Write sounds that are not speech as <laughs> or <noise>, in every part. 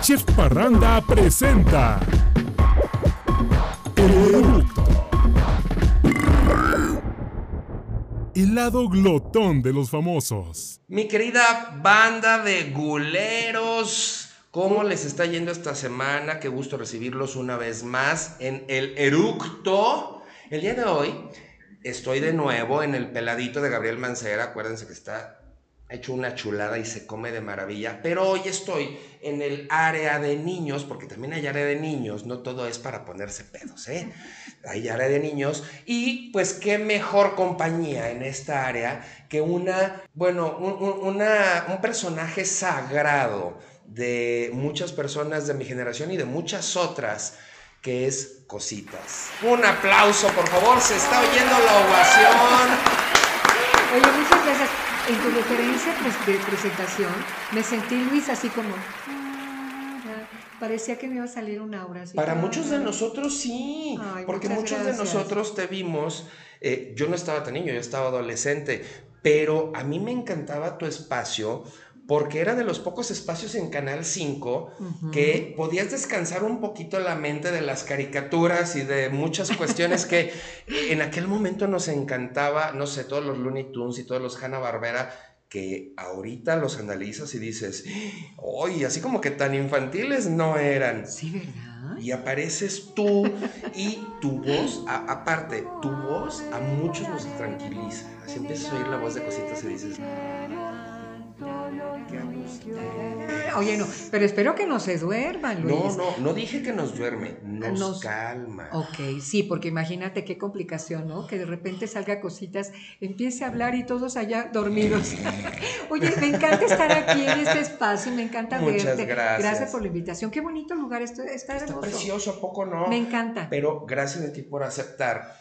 Chef Parranda presenta El Eructo. El lado glotón de los famosos. Mi querida banda de guleros, ¿cómo les está yendo esta semana? Qué gusto recibirlos una vez más en el eructo. El día de hoy estoy de nuevo en el peladito de Gabriel Mancera. Acuérdense que está hecho una chulada y se come de maravilla. Pero hoy estoy en el área de niños, porque también hay área de niños, no todo es para ponerse pedos, ¿eh? Hay área de niños. Y pues qué mejor compañía en esta área que una, bueno, un, una, un personaje sagrado de muchas personas de mi generación y de muchas otras que es Cositas. Un aplauso, por favor, se está oyendo la ovación. En tu referencia pues, de presentación, me sentí Luis así como. Parecía que me iba a salir una aura así. Para muchos de nosotros sí, Ay, porque muchos de nosotros te vimos, eh, yo no estaba tan niño, yo estaba adolescente, pero a mí me encantaba tu espacio porque era de los pocos espacios en Canal 5 Ujú. que podías descansar un poquito la mente de las caricaturas y de muchas cuestiones que <laughs> en aquel momento nos encantaba, no sé, todos los Looney Tunes y todos los Hanna-Barbera, que ahorita los analizas y dices, oye, así como que tan infantiles no eran. Sí, ¿verdad? Y apareces tú y tu voz, a- aparte, tu voz a muchos nos tranquiliza. Así empiezas a oír la voz de cositas y dices, qué a gusto. Oye, no, pero espero que no se duerman, Luis. No, no, no dije que nos duerme, nos, Nos- calma. Ok, sí, porque imagínate qué complicación, ¿no? Que de repente salga cositas, empiece a hablar y todos allá dormidos. <laughs> Oye, me encanta estar aquí en este espacio, me encanta Muchas verte. gracias. por la invitación. Qué bonito lugar, esto está, Está hermoso. precioso, ¿a poco no? Me encanta. Pero gracias a ti por aceptar,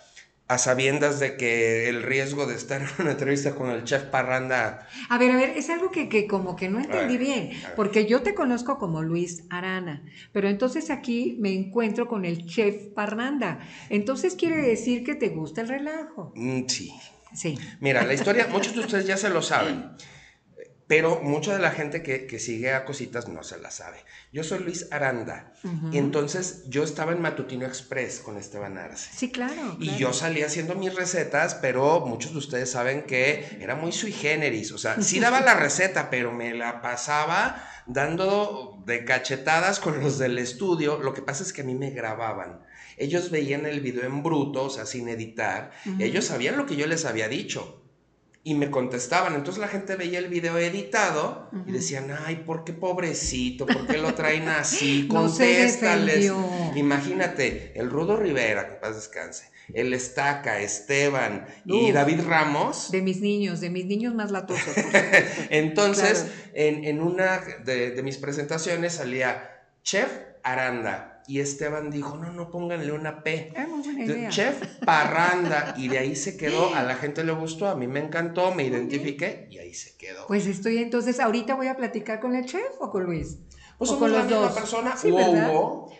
a sabiendas de que el riesgo de estar en una entrevista con el chef Parranda A ver, a ver, es algo que, que como que no entendí ver, bien, porque yo te conozco como Luis Arana, pero entonces aquí me encuentro con el chef Parranda. Entonces quiere decir que te gusta el relajo. Mm, sí. Sí. Mira, la historia, <laughs> muchos de ustedes ya se lo saben, pero mucha de la gente que, que sigue a cositas no se la sabe. Yo soy Luis Aranda, y entonces yo estaba en Matutino Express con Esteban Arce. Sí, claro. Y claro. yo salía haciendo mis recetas, pero muchos de ustedes saben que era muy sui generis. O sea, sí <laughs> daba la receta, pero me la pasaba dando de cachetadas con los del estudio. Lo que pasa es que a mí me grababan. Ellos veían el video en bruto, o sea, sin editar. Ujú. Ellos sabían lo que yo les había dicho. Y me contestaban. Entonces la gente veía el video editado y decían, ay, ¿por qué pobrecito? ¿Por qué lo traen <laughs> así? Contéstales. Imagínate, el Rudo Rivera, que paz descanse, el Estaca, Esteban y. David Ramos. De mis niños, de mis niños más latosos. <laughs> Entonces, Claro. en, en una de, de mis presentaciones salía Chef Aranda y Esteban dijo, no, no, pónganle una P. Ah, muy buena idea. Chef Parranda y de ahí se quedó, a la <laughs> gente le gustó, a mí me encantó, me identifiqué y ahí se quedó. Pues estoy entonces, ahorita voy a platicar con el chef o con Luis. Pues o somos con la los misma dos. persona, Sí.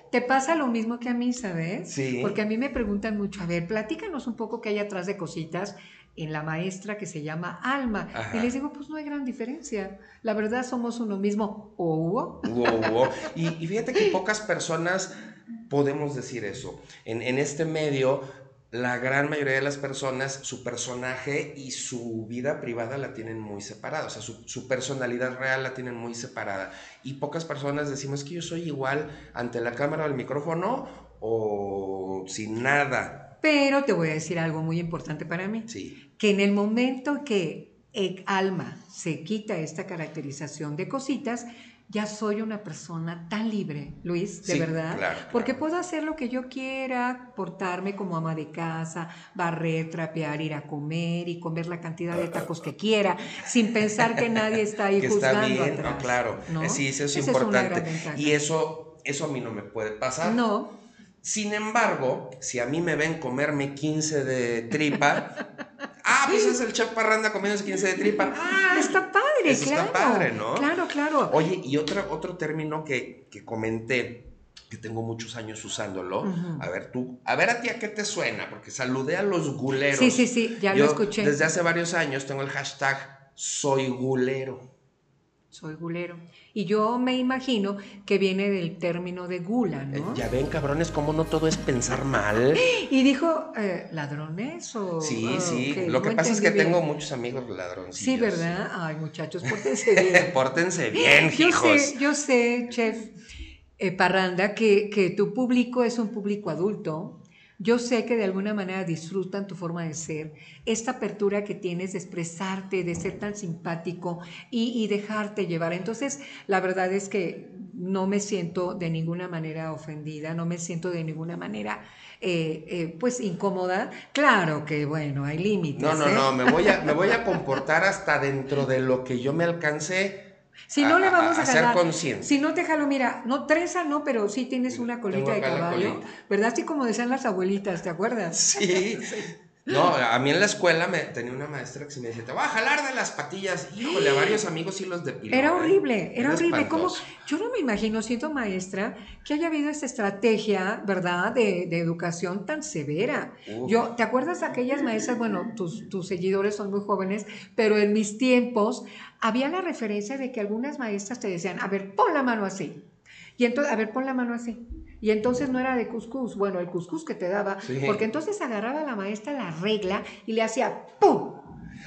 Te pasa lo mismo que a mí, ¿sabes? Sí. Porque a mí me preguntan mucho, a ver, platícanos un poco qué hay atrás de cositas en la maestra que se llama Alma. Ajá. Y les digo, pues no hay gran diferencia. La verdad somos uno mismo. ¿O Hugo? Hugo, Hugo. Y, y fíjate que pocas personas podemos decir eso. En, en este medio, la gran mayoría de las personas, su personaje y su vida privada la tienen muy separada. O sea, su, su personalidad real la tienen muy separada. Y pocas personas decimos que yo soy igual ante la cámara o el micrófono o sin nada. Pero te voy a decir algo muy importante para mí. Sí. Que en el momento que eh, Alma se quita esta caracterización de cositas, ya soy una persona tan libre, Luis, de Sí, verdad. claro, claro. Porque puedo hacer lo que yo quiera, portarme como ama de casa, barrer, trapear, ir a comer y comer la cantidad de tacos que quiera, sin pensar que nadie está ahí <laughs> que está juzgando bien, atrás, no, claro. ¿no? Sí, eso es Esa importante. y eso, eso a mí no me puede pasar. No, Sin embargo, si a mí me ven comerme 15 de tripa, <laughs> ah, pues es el chef Parranda comiéndose 15 de tripa. Ah, está padre, Eso claro. está padre, ¿no? Claro, claro. Oye, y otro, otro término que, que comenté, que tengo muchos años usándolo, Ujú. a ver tú, a ver a ti a qué te suena, porque saludé a los guleros. Sí, sí, sí, ya Yo lo escuché. Desde hace varios años tengo el hashtag soy gulero. soy gulero. Y yo me imagino que viene del término de gula, ¿no? Ya ven, cabrones, cómo no todo es pensar mal. <gasps> Y dijo, eh, ¿ladrones o...? Sí, sí. Lo que no pasa es que bien. tengo muchos amigos ladrones. Sí, ¿verdad? Ay, muchachos, pórtense <laughs> bien. Pórtense bien, yo hijos. sé, yo sé, chef eh, Parranda, que, que tu público es un público adulto. Yo sé que de alguna manera disfrutan tu forma de ser, esta apertura que tienes de expresarte, de ser tan simpático y, y dejarte llevar. Entonces, la verdad es que no me siento de ninguna manera ofendida, no me siento de ninguna manera, eh, eh, pues, incómoda. Claro que, bueno, hay límites. No, no, ¿eh? no, me voy, a, me voy a <laughs> comportar hasta dentro de lo que yo me alcance Si no a- le vamos a, a ser jalar. consciente. Si no te jalo, mira, no trenza, no, pero sí tienes una colita de caballo, colita. ¿verdad? Así como decían las abuelitas, ¿te acuerdas? <laughs> Sí. No, a mí en la escuela me tenía una maestra que se me decía, te voy a jalar de las patillas. Híjole, a varios amigos sí los depiló. Era ¿eh? horrible, era horrible. Yo no me imagino, siendo maestra, que haya habido esta estrategia, ¿verdad?, de, de educación tan severa. Uf. Yo, ¿te acuerdas de aquellas maestras? Bueno, tus, tus seguidores son muy jóvenes, pero en mis tiempos había la referencia de que algunas maestras te decían, a ver, pon la mano así. Y entonces, a ver, pon la mano así. Y entonces no era de cuscús, bueno, el cuscús que te daba, Sí. porque entonces agarraba la maestra la regla y le hacía ¡pum!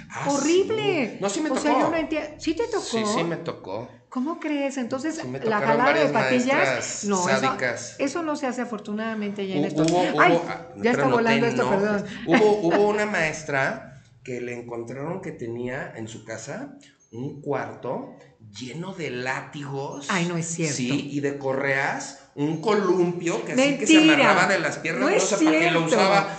Ah, Horrible. sí. No, sí me o tocó. sea, yo no entiendo. ¿Sí te tocó? Sí, sí me tocó. ¿Cómo crees? Entonces, Sí, la jalada de patillas, no, eso, sádicas. eso no se hace afortunadamente ya en Hu- esto. Hubo, hubo- Ay, ah, ya está volando noté, esto, no, perdón. Hubo, <laughs> hubo una maestra que le encontraron que tenía en su casa un cuarto lleno de látigos. Ay, no es cierto. Sí, y de correas, un columpio que así que se amarraba de las piernas, No no, es sé para qué lo usaba.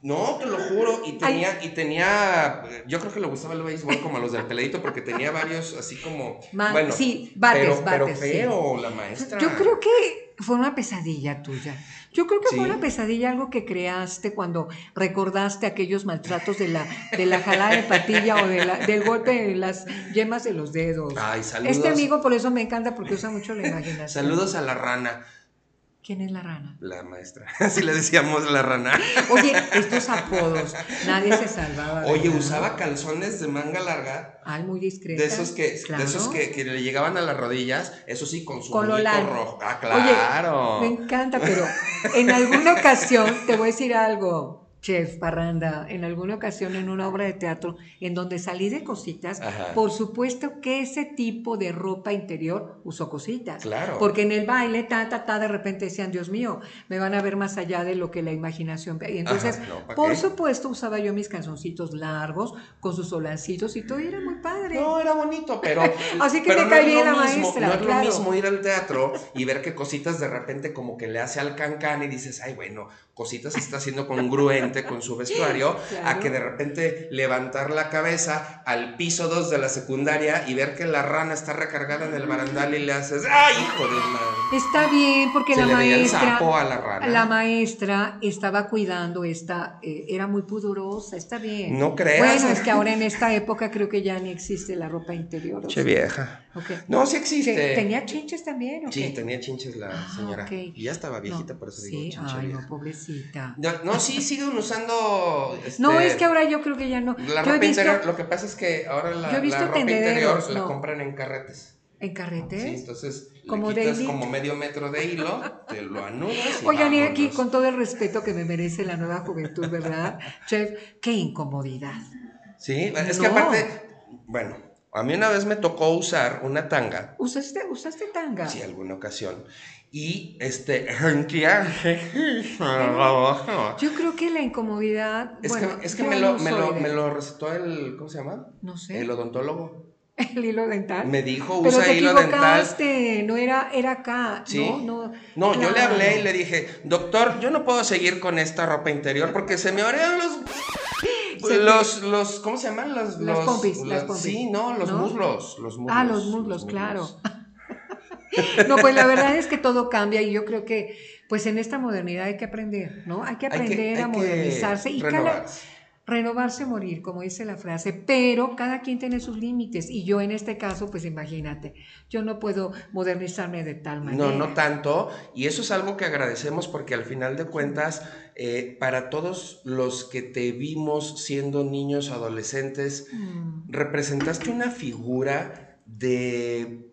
No, te lo juro, y tenía, y tenía, yo creo que le gustaba el béisbol como a los del peladito porque tenía varios así como, bueno, sí, bates, pero, pero bates, sí. feo la maestra. Yo creo que fue una pesadilla tuya. Yo creo que fue una pesadilla, algo que creaste cuando recordaste aquellos maltratos de la, de la jalada de patilla o de la- del golpe en las yemas de los dedos. Ay, saludos. Este amigo por eso me encanta porque usa mucho la imaginación. Saludos a la rana, ¿Quién es la rana? la maestra. <laughs> Así le decíamos la rana. Oye, estos apodos, nadie se salvaba. Oye, usaba calzones de manga larga. Ay, muy discreta. De esos que, Claro. de esos que, que le llegaban a las rodillas, eso sí, con su Con lo moñito largo. rojo. Ah, Oye, claro. Me encanta, pero en alguna ocasión te voy a decir algo, Chef Parranda, en alguna ocasión en una obra de teatro en donde salí de cositas, Ajá. por supuesto que ese tipo de ropa interior usó cositas. Claro. Porque en el baile, ta, ta, ta, de repente decían, Dios mío, me van a ver más allá de lo que la imaginación ve. Y entonces, Ajá, no, ¿pa' por qué? supuesto, usaba yo mis calzoncitos largos, con sus solancitos y todo, y era muy padre. No, era bonito, pero. <laughs> Así que pero te no la mismo, maestra, No es claro. lo mismo ir al teatro y ver que cositas de repente como que le hace al cancán y dices, ay, bueno, cositas está haciendo congruente con su vestuario, Claro. a que de repente levantar la cabeza al piso 2 de la secundaria y ver que la rana está recargada en el barandal y le haces, ay, hijo de madre. Está bien, porque Se la le veía el maestra. sapo a la rana. La maestra estaba cuidando esta, eh, era muy pudorosa, está bien. No creas. Bueno, es que ahora en esta época creo que ya ni existe la ropa interior. Che vieja. No, sí existe. ¿Que ¿Tenía chinches también? o Sí, tenía chinches la Ah, señora. Y ya estaba viejita, No, por eso sí, digo chinche ay, vieja. no, pobrecita. No, no, sí, siguen usando. este, No, es que ahora yo creo que ya no. La ropa visto interior, lo que pasa es que ahora la, Yo he visto la ropa interior la compran en carretes. en carretes. Sí, entonces Como le quitas Daily. como medio metro de hilo, te lo anudas Oigan, y aquí con todo el respeto que me merece la nueva juventud, ¿verdad? <laughs> Chef, qué incomodidad. Sí, es que aparte, bueno, a mí una vez me tocó usar una tanga, ¿Usaste, usaste tanga? sí, alguna ocasión, y este, es Yo creo que la incomodidad. bueno, que, es que me, lo, no me, lo, me lo recetó el, ¿cómo se llama? No sé. El odontólogo. <laughs> El hilo dental. Me dijo, Pero usa te hilo dental. no era, era acá. Sí. No, no. No, yo le claro. hablé y le dije, doctor, yo no puedo seguir con esta ropa interior porque se me orean los... <gasps> Se Los, los, ¿cómo se llaman? Los, Las los- pompis, las las- pompis. Sí, no, los ¿No? muslos, los muslos. Ah, los muslos, claro. No, pues la verdad es que todo cambia y yo creo que, pues en esta modernidad hay que aprender, ¿no? Hay que Hay que- aprender hay a modernizarse y cada, renovarse. renovarse, morir, como dice la frase, pero cada quien tiene sus límites y yo en este caso, pues imagínate, yo no puedo modernizarme de tal manera. No, no tanto. Y eso es algo que agradecemos porque al final de cuentas, eh, para todos los que te vimos siendo niños, adolescentes, Mm, representaste una figura de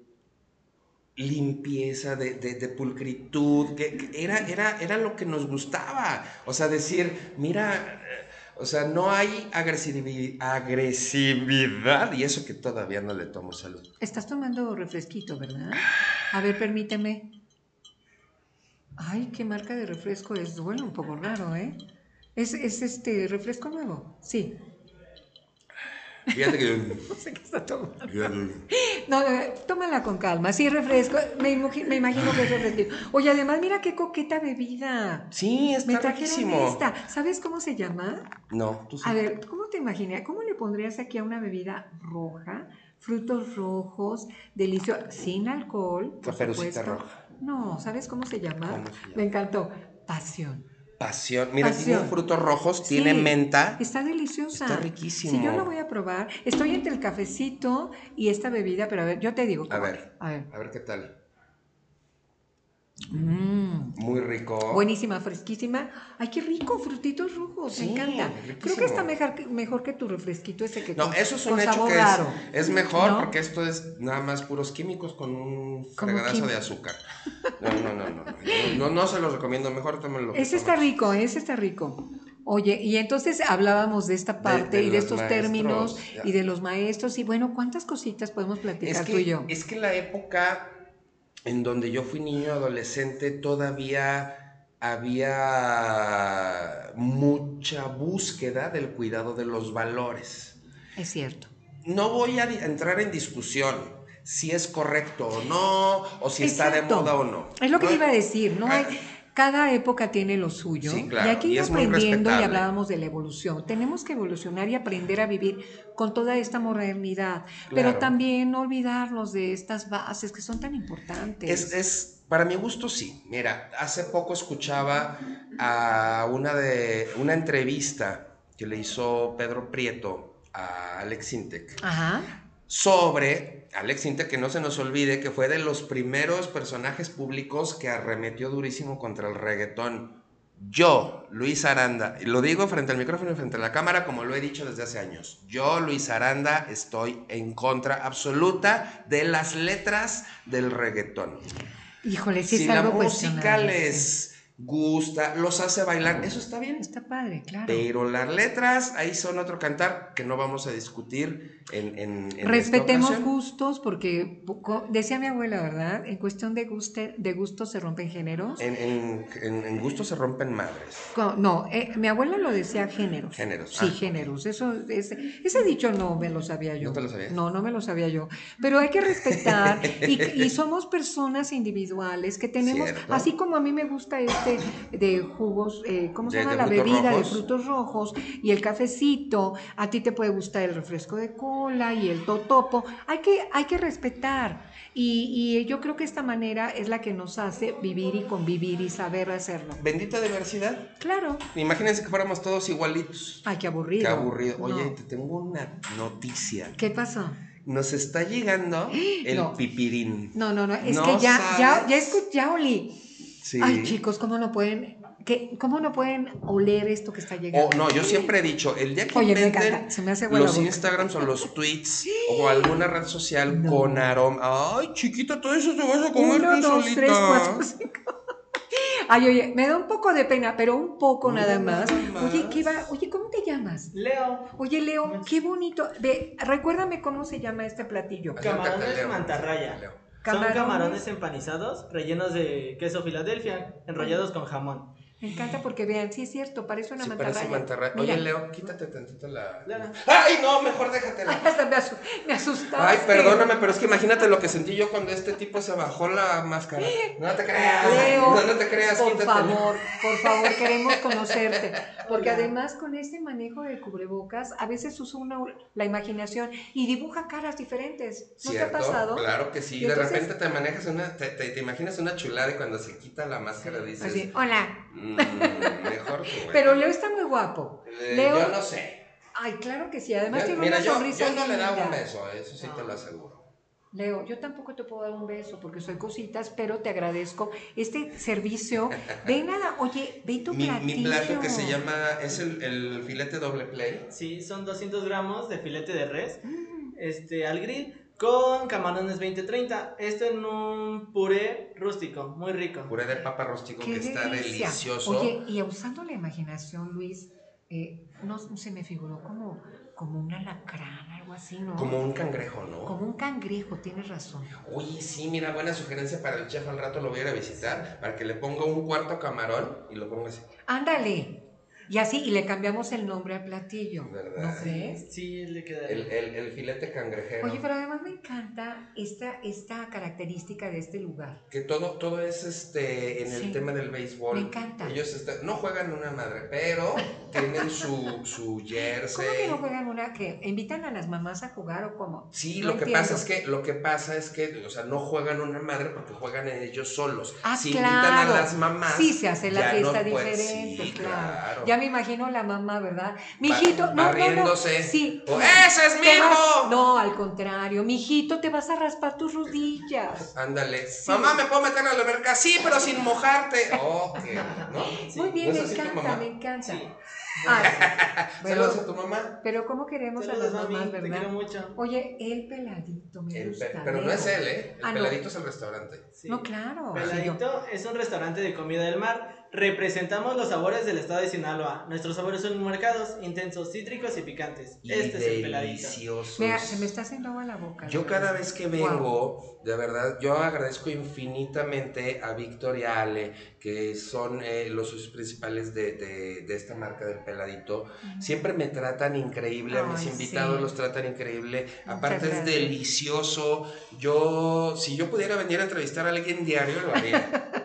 limpieza, de, de- pulcritud, que, era, era, era lo que nos gustaba. O sea, decir, mira, eh, o sea, no hay agresivi- agresividad y eso que todavía no le tomo salud. Estás tomando refresquito, ¿verdad? A ver, permíteme. Ay, qué marca de refresco es. Bueno, un poco raro, ¿eh? ¿Es, es este refresco nuevo? Sí. Fíjate que... <laughs> No sé qué está tomando. fíjate- No, eh, tómala con calma. Sí, refresco. Me, imagi- me imagino que es refresquito. Oye, además, mira qué coqueta bebida. Sí, Me está trajeron riquísimo. esta. ¿Sabes cómo se llama? No, tú sí. A ver, ¿cómo te imaginas? ¿Cómo le pondrías aquí a una bebida roja? Frutos rojos, delicioso, sin alcohol, por supuesto. roja. No, ¿sabes cómo se llama? ¿Cómo se llama? Me encantó. Pasión. Pasión. Mira, Pasión. tiene frutos rojos, tiene menta. Está deliciosa. Está riquísimo. Sí, yo la voy a probar. Estoy entre el cafecito y esta bebida, pero a ver, yo te digo. A ver. A ver. A ver qué tal. Mm, Muy rico. buenísima, fresquísima. Ay, qué rico, frutitos rojos, Sí, me encanta. riquísimo. Creo que está mejor, que- mejor que tu refresquito ese que No, con- eso es un hecho que es, mejor ¿No? porque esto es nada más puros químicos con un fregadazo de azúcar. No, no, no, no. No, no, no se los recomiendo. Mejor tómenlo. Ese está rico, ese está rico. Oye, y entonces hablábamos de esta parte de y de estos maestros, términos ya. y de los maestros. Y bueno, ¿cuántas cositas podemos platicar Es tú y yo? es que la época en donde yo fui niño adolescente todavía había mucha búsqueda del cuidado de los valores. Es cierto. No voy a entrar en discusión si es correcto o no, o si está de moda o no. Es lo que No- iba a decir, ¿no? Ah. Hay, cada época tiene lo suyo Sí, claro, y hay que y aprendiendo y hablábamos de la evolución. Tenemos que evolucionar y aprender a vivir con toda esta modernidad, pero también no olvidarnos de estas bases que son tan importantes. Es, es- para mi gusto sí. Mira, hace poco escuchaba a una de una entrevista que le hizo Pedro Prieto a Alex Intec Ajá. sobre Alex Intec, que no se nos olvide que fue de los primeros personajes públicos que arremetió durísimo contra el reggaetón. Yo, Luis Aranda, y lo digo frente al micrófono y frente a la cámara como lo he dicho desde hace años. Yo, Luis Aranda, estoy en contra absoluta de las letras del reggaetón. Híjole, sí si es la algo música cuestionable, sí. les gusta, los hace bailar, eso está bien. Está padre, claro. Pero las letras ahí son otro cantar que no vamos a discutir en, en, en Respetemos esta gustos porque decía mi abuela, ¿verdad? En cuestión de guste, de gustos se rompen géneros. En, en, en, en gusto se rompen madres. No, eh, mi abuela lo decía géneros. Géneros, Sí, ah. géneros. Eso, ese, ese dicho no me lo sabía yo. ¿No te lo sabías? No, no me lo sabía yo. Pero hay que respetar y, y somos personas individuales que tenemos, <laughs> Cierto. así como a mí me gusta este de jugos, eh, ¿cómo se De- llama? de La bebida de frutos rojos y el cafecito. A ti te puede gustar el refresco de cola y el totopo. Hay que, hay que respetar. Y, y yo creo que esta manera es la que nos hace vivir y convivir y saber hacerlo. Bendita diversidad. Claro. Imagínense que fuéramos todos igualitos. Ay, qué aburrido. Qué aburrido. No. Oye, te tengo una noticia. ¿Qué pasó? Nos está llegando <gasps> el No. pipirín. No, no, no, es No que ya, ya, ya ya olí. Sí. Ay, chicos, ¿cómo no pueden, qué, cómo no pueden oler esto que está llegando? Oh, no, yo siempre he dicho, el día que Oye, me encanta, se me hace los. Instagrams o los tweets <gasps> o alguna red social No. con aroma. Ay, chiquita, todo eso te vas a comer Uno, tú dos, solita. tres, cuatro, cinco. Ay, oye, me da un poco de pena, pero un poco No, nada más. nada Oye. ¿qué va? Oye, ¿cómo te llamas? Leo, Oye, Leo, qué bonito. Ve, recuérdame cómo se llama este platillo. Camarones mantarraya. Leo. Camarones. son camarones empanizados rellenos de queso Filadelfia, enrollados con jamón. Me encanta porque vean, sí es cierto, parece una Sí, mantarraya. parece mantarraya. Oye, Leo, quítate tantito la... ¡Ay, no! Mejor déjatela. <laughs> Hasta me, asu- me asustaste. Ay, perdóname, pero es que imagínate lo que sentí yo cuando este tipo se bajó la máscara. No te creas. Leo, no, no te creas, por favor, por favor, queremos conocerte. Porque además con este manejo de cubrebocas, a veces usa una, la imaginación y dibuja caras diferentes. ¿No te ha pasado? Claro que sí. Y de entonces- repente te manejas una, te, te- te imaginas una chulada y cuando se quita la máscara dices, Así, hola. "Mm, mejor que <laughs> bueno". Pero Leo está muy guapo. Eh, Leo, Yo no sé. ay, claro que sí. Además Yo- tiene mira, una yo, sonrisa. yo no le daba un beso, eso sí te lo aseguro. Leo, yo tampoco te puedo dar un beso porque soy cositas, pero te agradezco este servicio. <laughs> Ve nada, oye, ve tu Mi, platillo. mi plato que se llama, es el, el filete doble play. Sí, son 200 gramos de filete de res Mm, este, al grill con camarones 2030. Esto en un puré rústico, muy rico. Puré de papa rústico Qué que está delicioso. Oye, y usando la imaginación, Luis, eh, no se me figuró como, como un alacrán, algo así, ¿no? Como un cangrejo, ¿no? Como un cangrejo, tienes razón. Oye, sí, mira, buena sugerencia para el chef. Al rato lo voy a ir a visitar para que le ponga un cuarto camarón y lo ponga así. Ándale. Y así, y le cambiamos el nombre al platillo. ¿Verdad? ¿No crees? Sí, le queda. El, el, el filete cangrejero. Oye, pero además me encanta esta, esta característica de este lugar. Que todo, todo es este en el Sí. tema del béisbol. Me encanta. Ellos están- no juegan una madre, pero tienen su, su jersey. <laughs> ¿Cómo que no juegan una que invitan a las mamás a jugar o cómo? Sí, No lo que entiendo. pasa es que lo que pasa es que, o sea, no juegan una madre porque juegan ellos solos. Ah, si claro. invitan a las mamás, Sí, se hace la no fiesta diferente, sí, claro. claro. Ya me imagino la mamá, ¿verdad? Mijito, no, no, no. Sí. ¡Ese es mi hijo! No, al contrario, mijito, te vas a raspar tus rodillas. Ándale. Sí. Mamá, ¿me puedo meter a la alberca? Sí, pero sin mojarte. Ok, ¿no? Sí. Muy bien, ¿No me encanta, me encanta. Ay, bueno, <laughs> Saludos a tu mamá. pero ¿cómo queremos a las mami, mamás, te quiero verdad? mucho. Oye, el peladito me El pe- gusta. pero no es él, ¿eh? El Ah, no. peladito es el restaurante. Sí. No, claro. sí, Peladito es un restaurante de comida del mar. Representamos los sabores del estado de Sinaloa. Nuestros sabores son marcados, intensos, cítricos y picantes. Y este es el peladito. deliciosos. Mira, se me está haciendo agua la boca. Yo cada vez que vengo, de verdad, yo agradezco infinitamente a Víctor y a Ale, que son eh, los socios principales de, de- de esta marca del peladito. Siempre me tratan increíble, a mis invitados sí. los tratan increíble. Muchas Aparte es delicioso. Yo, si yo pudiera venir a entrevistar a alguien diario, lo haría. <laughs>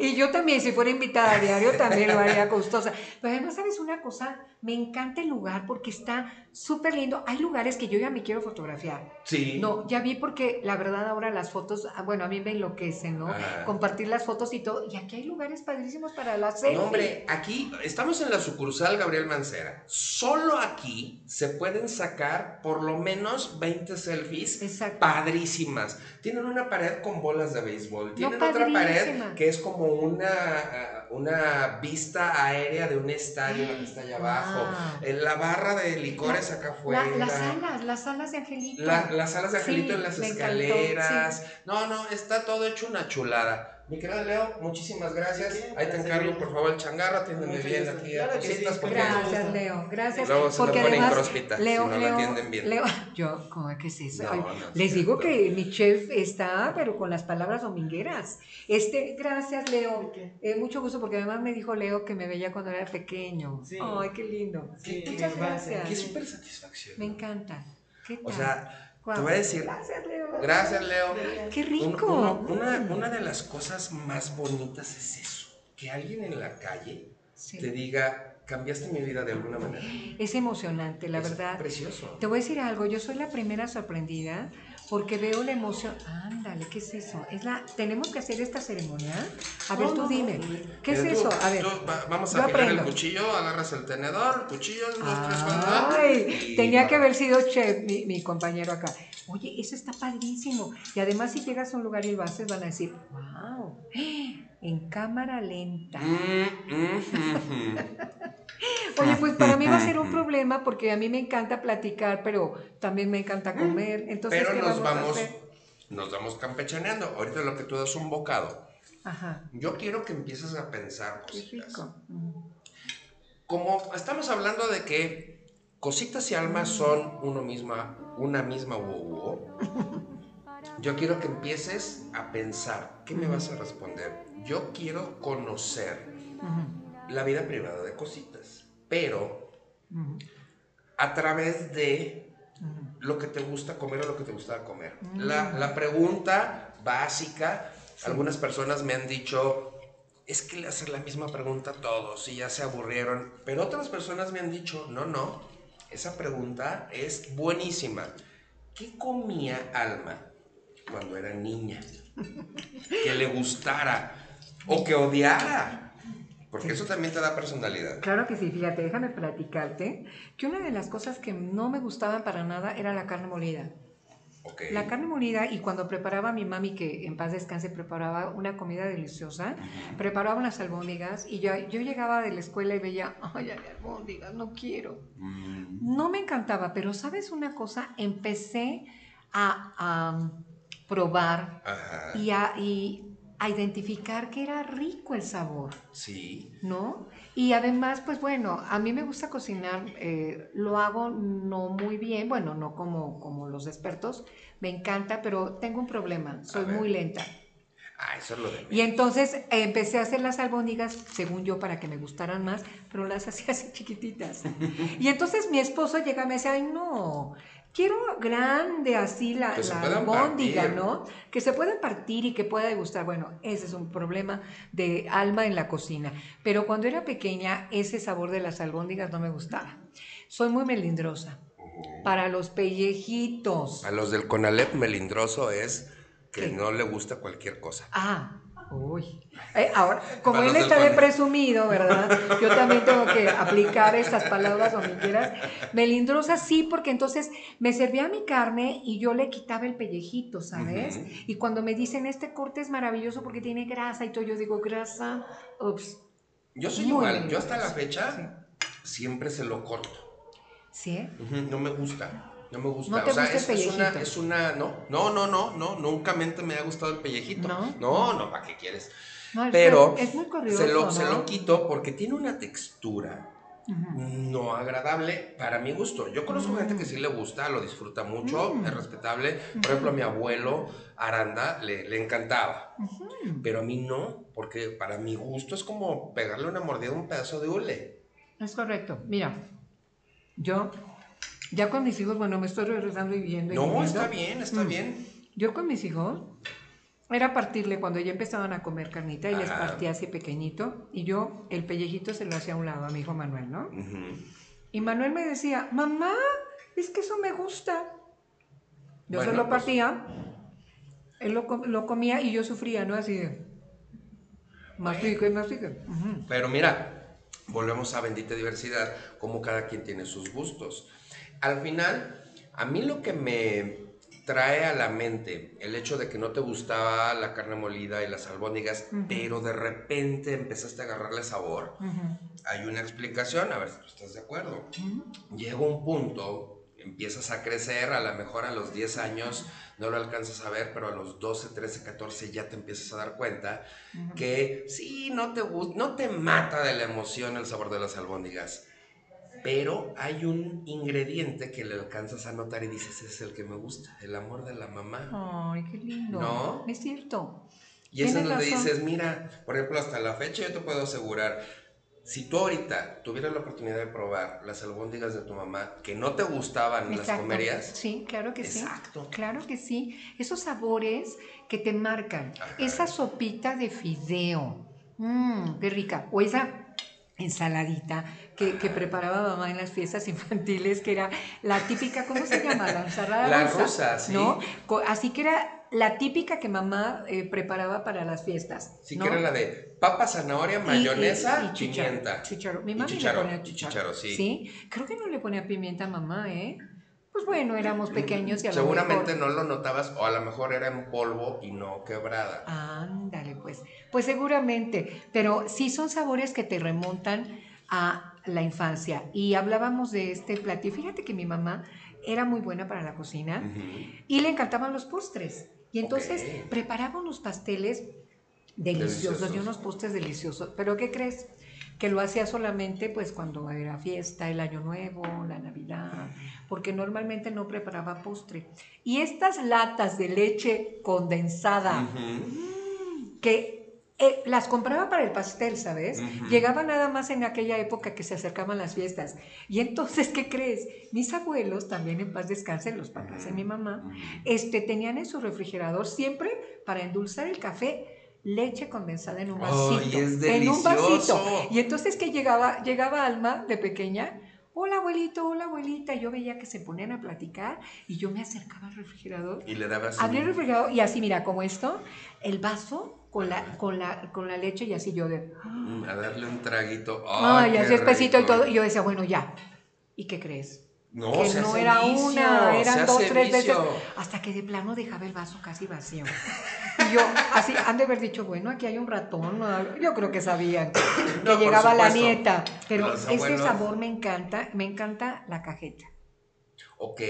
Y yo también, si fuera invitada a diario, también lo haría costosa. Pero además, ¿sabes una cosa? Me encanta el lugar porque está súper lindo. Hay lugares que yo ya me quiero fotografiar. Sí. No, ya vi porque la verdad ahora las fotos, ah, bueno, a mí me enloquecen, ¿no? Ah. Compartir las fotos y todo. Y aquí hay lugares padrísimos para la selfie. No, hombre, aquí estamos en la sucursal Gabriel Mancera. Solo aquí se pueden sacar por lo menos 20 selfies Exacto. padrísimas. Tienen una pared con bolas de béisbol. Tienen otra padrísima. pared que es como una, ah, una vista aérea de un estadio la que está allá abajo. Wow. En la barra de licores acá afuera. La- las salas, las salas de Angelito. La- las salas de Sí, Angelito en las encantó, escaleras. No, no, está todo hecho una chulada. Mi querido Leo, muchísimas gracias. Sí, Ahí te encargo, por favor, el changarro. Atiéndeme bien aquí a Claro que cositas sí, porque Gracias, Leo. Gracias. luego se porque además, cróspita Leo, si no Leo, lo atienden bien. Leo, <laughs> yo, ¿cómo que es eso? No, Ay, no, les es digo que mi chef está, pero con las palabras domingueras. Este, gracias, Leo. ¿De qué? Eh, mucho gusto, porque además me dijo Leo que me veía cuando era pequeño. Sí. Ay, qué lindo. Sí, Muchas gracias. Qué súper satisfacción. Me encanta. ¿Qué O sea, Te voy a decir, Gracias, Leo. gracias, Leo. Qué rico. uno- una, una de las cosas más bonitas es eso, que alguien en la calle Sí. te diga, cambiaste mi vida de alguna manera. Es emocionante, la Es verdad. precioso. Te voy a decir algo, yo soy la primera sorprendida porque veo la emoción. Ándale, ¿qué es eso? Es la tenemos que hacer esta ceremonia. A ver, No, tú no, dime. no. ¿Qué es tú- eso? A ver. tú va- vamos a afilar el cuchillo, agarras el tenedor, el cuchillo, dos, tres, cuatro. Ay, y tenía que haber sido chef, mi, mi compañero acá. Oye, eso está padrísimo. Y además, si llegas a un lugar y lo haces, van a decir, wow, en cámara lenta. Mm, mm, mm, mm. Oye, pues para mí va a ser un problema porque a mí me encanta platicar, pero también me encanta comer. Entonces, Pero ¿qué nos vamos, vamos, a hacer? nos vamos campechaneando. Ahorita lo que tú das un bocado. Ajá, Yo quiero que empieces a pensar qué cositas. rico. Mm. Como estamos hablando de que cositas y almas son uno misma, una misma wow, <laughs> yo quiero que empieces a pensar, ¿qué me vas a responder? Yo quiero conocer la vida privada de cositas, pero a través de lo que te gusta comer o lo que te gusta comer. Mm. La, la pregunta básica, algunas personas me han dicho, es que le hacen la misma pregunta a todos y ya se aburrieron, pero otras personas me han dicho, no, no, esa pregunta es buenísima. ¿Qué comía Alma cuando era niña? <laughs> Que le gustara o que odiara, porque eso también te da personalidad. Claro que sí, fíjate, déjame platicarte que una de las cosas que no me gustaban para nada era la carne molida. La carne molida y cuando preparaba mi mami, que en paz descanse, preparaba una comida deliciosa, preparaba unas albóndigas y yo, yo llegaba de la escuela y veía, ay, albóndigas, no quiero. Mm. No me encantaba, pero ¿sabes una cosa? Empecé a, a probar Ajá. y a, y a identificar que era rico el sabor, Sí. ¿no? Y además, pues bueno, a mí me gusta cocinar, eh, lo hago no muy bien, bueno, no como, como los expertos, me encanta, pero tengo un problema, soy muy lenta. Ah, eso es lo de Y entonces eh, empecé a hacer las albóndigas, según yo, para que me gustaran más, pero las <laughs> hacía así chiquititas. Y entonces mi esposo llega y me dice, ay no, quiero grande así la, Que albóndiga, partir. ¿no? Que se pueda partir y que pueda degustar. Bueno, ese es un problema de alma en la cocina. Pero cuando era pequeña, ese sabor de las albóndigas no me gustaba. Soy muy melindrosa. Para los pellejitos. A los del Conalep melindroso es que ¿Qué? no le gusta cualquier cosa. Ah, uy. Eh, ahora, como Para él está de presumido, ¿verdad? Yo también tengo que aplicar estas palabras donde quieras. Melindrosa sí, porque entonces me servía mi carne y yo le quitaba el pellejito, ¿sabes? Y cuando me dicen, este corte es maravilloso porque tiene grasa y todo, yo digo, grasa, ups. Yo soy igual, yo hasta la fecha siempre se lo corto. ¿Sí? No me gusta. No me gusta. ¿No te o sea, gusta el es, es una, es una. No, no, no, no, no. Nunca mente me ha gustado el pellejito. ¿No? No, no, ¿para qué quieres? No, es Pero es muy curioso, se, lo, se lo quito porque tiene una textura no agradable para mi gusto. Yo conozco Mm. gente que sí le gusta, lo disfruta mucho, Mm. es respetable. Por ejemplo, a mi abuelo Aranda le, le encantaba, pero a mí no, porque para mi gusto es como pegarle una mordida a un pedazo de hule. Es correcto. Mira, yo ya con mis hijos, bueno, me estoy regresando y viviendo. y No, viviendo. está bien, está Mm. bien. Yo con mis hijos era partirle cuando ya empezaban a comer carnita y les partía así pequeñito y yo el pellejito se lo hacía a un lado a mi hijo Manuel, ¿no? Y Manuel me decía, mamá, es que eso me gusta. Yo se lo pues- partía, él lo, com- lo comía y yo sufría, ¿no? Así de... Mastique, mastique. Ujú. Pero mira, volvemos a bendita diversidad, como cada quien tiene sus gustos. Al final, a mí lo que me trae a la mente el hecho de que no te gustaba la carne molida y las albóndigas, pero de repente empezaste a agarrarle sabor, hay una explicación, a ver si tú estás de acuerdo. Llega un punto, empiezas a crecer, a lo mejor a los 10 años no lo alcanzas a ver, pero a los 12, 13, 14 ya te empiezas a dar cuenta que sí, no te no te mata de la emoción el sabor de las albóndigas, pero hay un ingrediente que le alcanzas a notar y dices, ese es el que me gusta, el amor de la mamá. Ay, qué lindo. ¿No? Es cierto. Y es en Tienes donde dices, mira, por ejemplo, hasta la fecha yo te puedo asegurar, si tú ahorita tuvieras la oportunidad de probar las albóndigas de tu mamá que no te gustaban, las Exacto. comerías. Sí, claro que sí. Exacto. Claro que sí. Esos sabores que te marcan. Ajá. Esa sopita de fideo. Mmm, qué rica. O esa ensaladita que, que preparaba mamá en las fiestas infantiles, que era la típica, ¿cómo se llama? La ensalada La rusa, rusa, sí. ¿no? Así que era la típica que mamá eh, preparaba para las fiestas. Sí ¿no? que era la de papa, zanahoria, Y- y- mayonesa, y chícharo, pimienta. chícharo. Mi Y chícharo, le ponía y chícharo, sí. Sí, creo que no le ponía pimienta a mamá, ¿eh? Pues bueno, éramos pequeños y a lo Seguramente mejor... no lo notabas o a lo mejor era en polvo y no quebrada. Ándale, pues. Pues seguramente, pero sí son sabores que te remontan a la infancia. Y hablábamos de este platillo. Fíjate que mi mamá era muy buena para la cocina y le encantaban los postres. Y entonces preparaba unos pasteles deliciosos, Deliciosos. y unos postres deliciosos. Pero ¿qué crees? Que lo hacía solamente pues cuando era fiesta, el año nuevo, la Navidad, porque normalmente no preparaba postre. Y estas latas de leche condensada que eh, las compraba para el pastel, ¿sabes? Llegaba nada más en aquella época que se acercaban las fiestas. Y entonces, ¿qué crees? Mis abuelos, también en paz descansen, los papás de mi mamá, este, tenían en su refrigerador siempre para endulzar el café leche condensada en un ¡Ay, vasito. es en un vasito. Y entonces que llegaba, llegaba Alma de pequeña, hola abuelito, hola abuelita, yo veía que se ponían a platicar y yo me acercaba al refrigerador Y le dabas. Abrí el refrigerador y así, mira, como esto, el vaso con la, con la, con la leche y así yo de... Mm, A darle un traguito. Ay, qué así espesito y todo. Y yo decía, bueno, ya. ¿Y qué crees? No, que se no hace era vicio, una, eran dos, tres veces. Hasta que de plano dejaba el vaso casi vacío. Y yo, así, han de haber dicho, bueno, aquí hay un ratón. Yo creo que sabían que <coughs> No, llegaba la nieta. Pero ese sabor me encanta, me encanta la cajeta. Ok.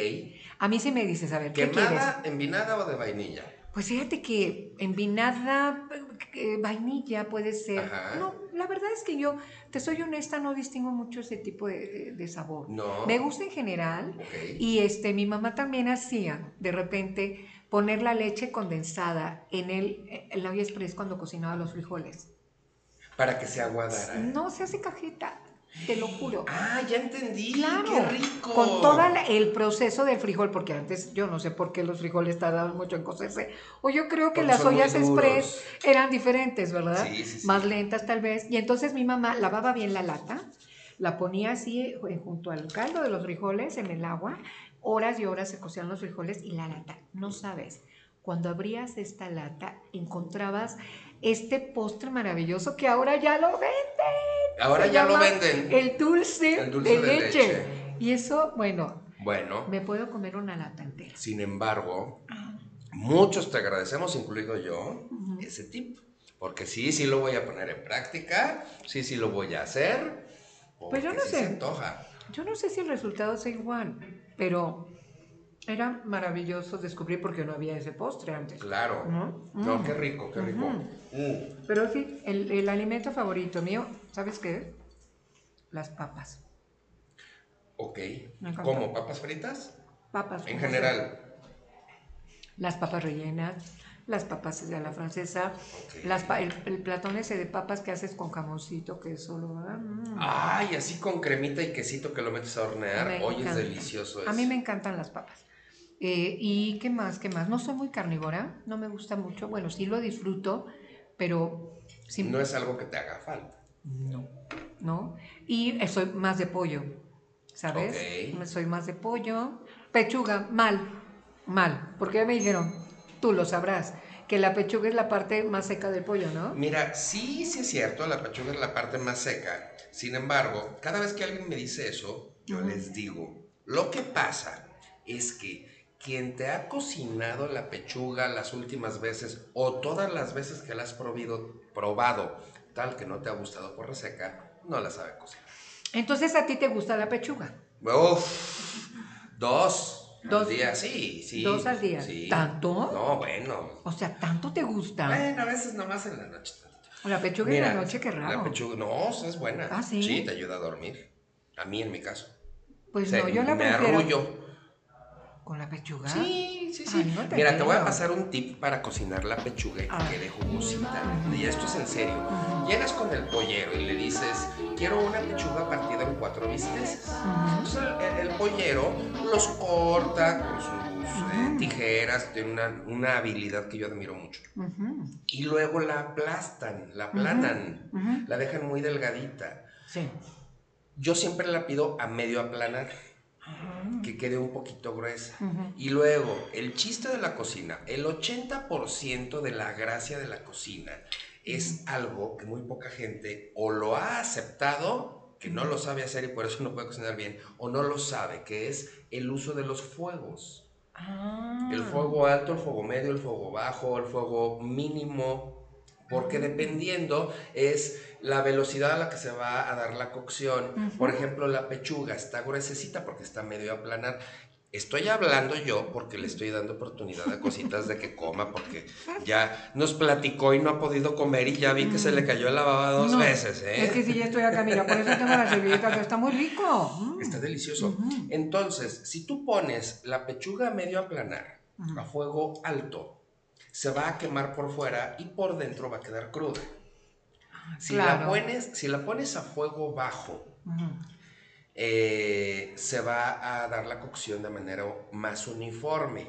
A mí sí me dices, a ver, ¿qué quieres? ¿Quemada, envinada o de vainilla? Pues fíjate que envinada, eh, vainilla puede ser. Ajá. No, la verdad es que yo, te soy honesta, no distingo mucho ese tipo de, sabor. No. Me gusta en general. Ok. Y este, mi mamá también hacía, de repente, poner la leche condensada en el, en la olla express cuando cocinaba los frijoles. Para que se aguadara. No se hace cajeta, te lo juro. Ah, ya entendí. Claro, Qué rico. con todo el proceso del frijol, porque antes yo no sé por qué los frijoles tardaban mucho en cocerse, o yo creo que Porque las ollas express eran diferentes, ¿verdad? Sí, sí, sí. Más lentas tal vez. Y entonces mi mamá lavaba bien la lata, la ponía así eh, junto al caldo de los frijoles en el agua, horas y horas se cocían los frijoles y la lata, no sabes. Cuando abrías esta lata, encontrabas este postre maravilloso que ahora ya lo venden. Ahora Se ya lo venden. El dulce, El dulce de, de leche. leche. Y eso, bueno, Bueno, me puedo comer una lata entera. sin embargo, muchos te agradecemos, incluido yo, ese tip. Porque sí, sí lo voy a poner en práctica, sí, sí lo voy a hacer. Pues yo no sí sé. se antoja. Yo no sé si el resultado sea igual, pero era maravilloso descubrir porque no había ese postre antes. Claro. ¿No? No, Mm. qué rico, qué rico. Mm. Pero sí, el, el alimento favorito mío, ¿sabes qué? Las papas. Ok. ¿Cómo? ¿Papas fritas? Papas. En como sea. general. Las papas rellenas, las papas de la francesa, las pa- el, el platón ese de papas que haces con jamoncito, que es solo... ah, mm. Ay, así con cremita y quesito que lo metes a hornear. Me Oye, es delicioso eso. A mí me encantan las papas. Eh, ¿Y qué más? ¿Qué más? No soy muy carnívora, no me gusta mucho. Bueno, sí lo disfruto, pero... sí- No es algo que te haga falta. No, ¿no? Y soy más de pollo, ¿sabes? Ok. Me Soy más de pollo. Pechuga, mal, mal, porque ya me dijeron, tú lo sabrás, que la pechuga es la parte más seca del pollo, ¿no? Mira, sí, sí es cierto, la pechuga es la parte más seca. Sin embargo, cada vez que alguien me dice eso, yo les digo, lo que pasa es que quien te ha cocinado la pechuga las últimas veces o todas las veces que la has probido, probado, tal que no te ha gustado por reseca, no la sabe cocinar. Entonces a ti te gusta la pechuga. Uf, dos, Dos- al día, sí, sí. dos al día. sí. ¿Tanto? No, bueno. O sea, ¿tanto te gusta? Bueno, a veces nomás en la noche. La pechuga en la noche, qué raro. La pechuga, no, es buena. ¿Ah, sí? te ayuda a dormir. A mí, en mi caso. Pues no, yo la me prefiero. arrullo. ¿Con la pechuga? Sí, sí, sí. Ay, no te Mira, te voy a pasar un tip para cocinar la pechuga y que Ah. quede jugosita. Y esto es en serio. Llegas con el pollero y le dices, quiero una pechuga partida en cuatro bisteces. Entonces el, el pollero los corta con sus eh, tijeras, tiene una, una habilidad que yo admiro mucho. Y luego la aplastan, la aplanan, la dejan muy delgadita. Sí. Yo siempre la pido a medio aplanar, Que quede un poquito gruesa. Y luego, el chiste de la cocina, el 80% de la gracia de la cocina es algo que muy poca gente o lo ha aceptado, que no lo sabe hacer y por eso no puede cocinar bien, o no lo sabe, que es el uso de los fuegos. Ah. El fuego alto, el fuego medio, el fuego bajo, el fuego mínimo, porque dependiendo es la velocidad a la que se va a dar la cocción. Por ejemplo, la pechuga está gruesecita porque está medio aplanar. Estoy hablando yo porque le estoy dando oportunidad a cositas de que coma, porque ya nos platicó y no ha podido comer y ya vi que se le cayó el lavado dos No, veces, ¿eh? Es que si ya estoy acá, mira, por eso tengo la servilleta, que está muy rico. Mm. Está delicioso. Entonces, si tú pones la pechuga medio aplanar, a fuego alto, se va a quemar por fuera y por dentro va a quedar cruda. Si, la, pones, si la pones a fuego bajo, eh, se va a dar la cocción de manera más uniforme.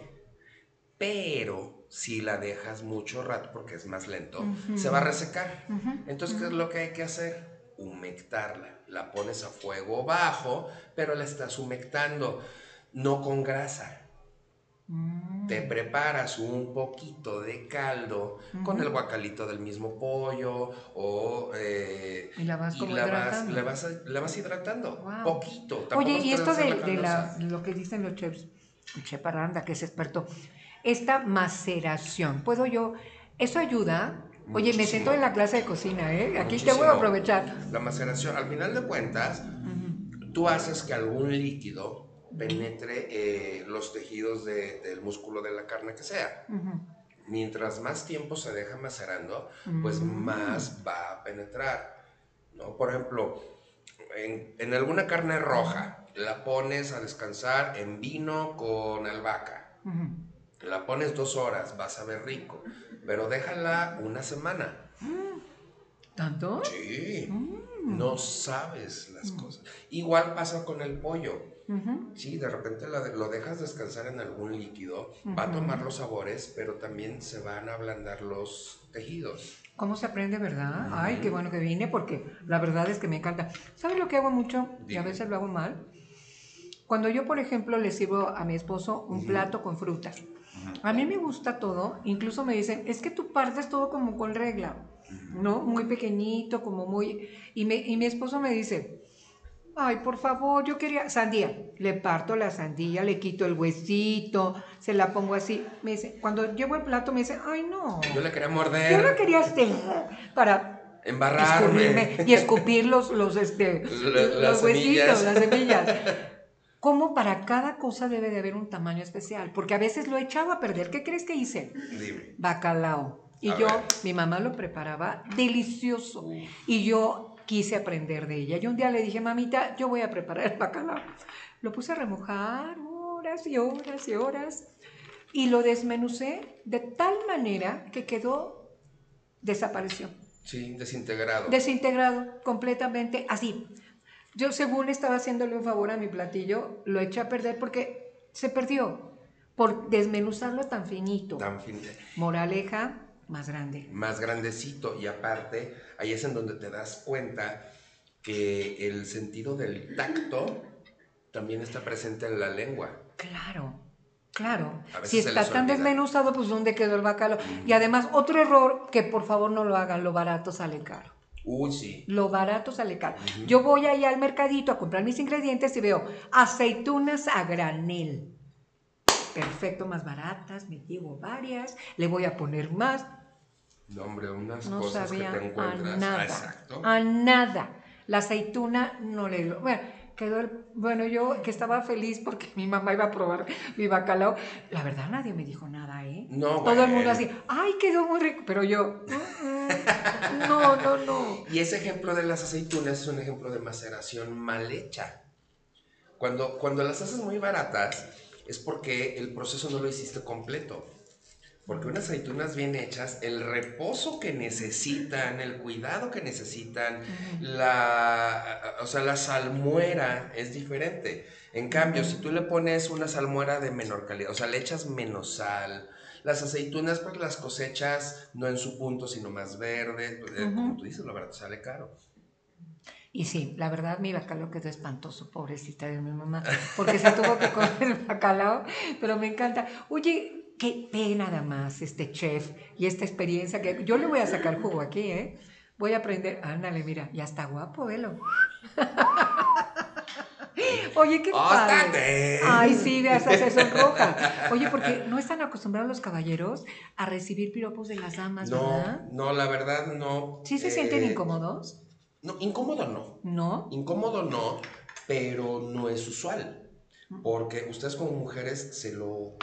Pero si la dejas mucho rato, porque es más lento, se va a resecar. Entonces, ¿qué es lo que hay que hacer? Humectarla. La pones a fuego bajo, pero la estás humectando, no con grasa. Mm. Te preparas un poquito de caldo con el guacalito del mismo pollo o... eh, Y la vas y la vas, hidratando. la vas, la vas hidratando, Wow. poquito. tampoco Oye, y esto de, la, lo que dicen los chefs, chef Aranda, que es experto, esta maceración, ¿puedo yo? ¿Eso ayuda? Oye, me siento en la clase de cocina, ¿eh? Aquí te voy a aprovechar. La maceración, al final de cuentas, tú haces que algún líquido penetre eh, los tejidos de- del músculo de la carne que sea. Mientras más tiempo se deja macerando, pues Mm. más va a penetrar. ¿no? Por ejemplo, en, en alguna carne roja, la pones a descansar en vino con albahaca. Ujú. La pones dos horas, vas a ver rico. Pero déjala una semana. ¿Tanto? Sí. Mm. No sabes las cosas. Igual pasa con el pollo. Ujú. Sí, de repente lo dejas descansar en algún líquido, va a tomar los sabores, pero también se van a ablandar los tejidos. ¿Cómo se aprende, verdad? Ay, qué bueno que vine porque la verdad es que me encanta. ¿Sabes lo que hago mucho? Y a veces lo hago mal. Cuando yo, por ejemplo, le sirvo a mi esposo un plato con frutas. A mí me gusta todo. Incluso me dicen, es que tú partes todo como con regla, ¿no? Muy pequeñito, como muy... Y, me- y mi esposo me dice, ay, por favor, yo quería sandía. Le parto la sandía, le quito el huesito, se la pongo así. Me dice, cuando llevo el plato me dice, ay, no. Yo le quería Yo morder, no quería este, para embarrarme. y escupir los, los, este, La- los las huesitos, semillas. las semillas. <laughs> Como para cada cosa debe de haber un tamaño especial, porque a veces lo he echado a perder. ¿Qué crees que hice? Dime. Bacalao. Y A yo, ver. mi mamá lo preparaba delicioso. Y yo quise aprender de ella. Y un día le dije, mamita, yo voy a preparar el bacalao. Lo puse a remojar horas y horas y horas. Y lo desmenucé de tal manera que quedó, desapareció. Sí, desintegrado. Desintegrado completamente, así. Yo según estaba haciéndole un favor a mi platillo, lo eché a perder porque se perdió por desmenuzarlo tan finito. Tan fin- Moraleja, más grande. más grandecito y aparte ahí es en donde te das cuenta que el sentido del tacto también está presente en la lengua. Claro, claro. Si está tan desmenuzado, pues ¿dónde quedó el bacalao? Y además, otro error, que por favor no lo hagan, lo barato sale caro. Uy, sí. Lo barato sale caro. Yo voy ahí al mercadito a comprar mis ingredientes y veo aceitunas a granel. Perfecto, más baratas, me llevo varias, le voy a poner más. No, hombre, unas No cosas sabía que te a encuentras. Ah, nada. exacto. A nada. La aceituna no le... Bueno, quedó el... Bueno, yo que estaba feliz porque <laughs> mi mamá iba a probar mi bacalao. La verdad, nadie me dijo nada, ¿eh? No, Todo el mundo así, ay, quedó muy rico. Pero yo, "Mm, mm, no, no, no. <laughs> Y ese ejemplo de las aceitunas es un ejemplo de maceración mal hecha. Cuando, cuando las haces muy baratas es porque el proceso no lo hiciste completo. Porque unas aceitunas bien hechas, el reposo que necesitan, el cuidado que necesitan, la, o sea, la salmuera es diferente. En cambio, si tú le pones una salmuera de menor calidad, o sea, le echas menos sal, las aceitunas pues las cosechas no en su punto, sino más verde, pues, eh, como tú dices, la verdad sale caro. Y sí, la verdad mi bacalao quedó espantoso, pobrecita de mi mamá, porque se tuvo que comer el bacalao, pero me encanta. Oye, qué pena nada más este chef y esta experiencia que yo le voy a sacar jugo aquí, ¿eh? Voy a aprender, ándale, mira, ya está guapo, velo. <laughs> Oye, qué padre. Ay, sí, de hasta se sonroja. Oye, porque no están acostumbrados los caballeros a recibir piropos de las damas, ¿verdad? No, no, la verdad no. ¿Sí se eh, sienten incómodos? No, incómodo no. ¿No? Incómodo no, pero no es usual. Porque ustedes como mujeres se lo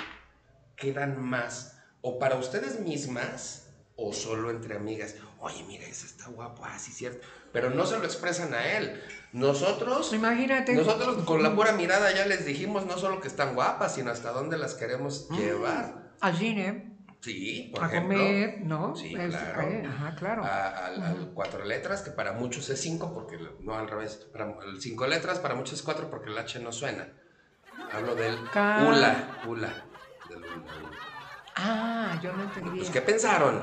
quedan más o para ustedes mismas o solo entre amigas. Oye, mira, ese está guapo, ah, sí, cierto. Pero no se lo expresan a él. Nosotros, Imagínate. nosotros con la pura mirada ya les dijimos no solo que están guapas, sino hasta dónde las queremos llevar. Al cine, Sí, por a ejemplo. comer, ¿no? Sí, Es- claro. Ah, eh, Ajá, claro. a, al- al cuatro letras, que para muchos es cinco, porque no al revés. Para cinco letras, para muchos es cuatro, porque el H no suena. Hablo del ula, ula. Ah, yo no entendía. Pues, ¿qué pensaron?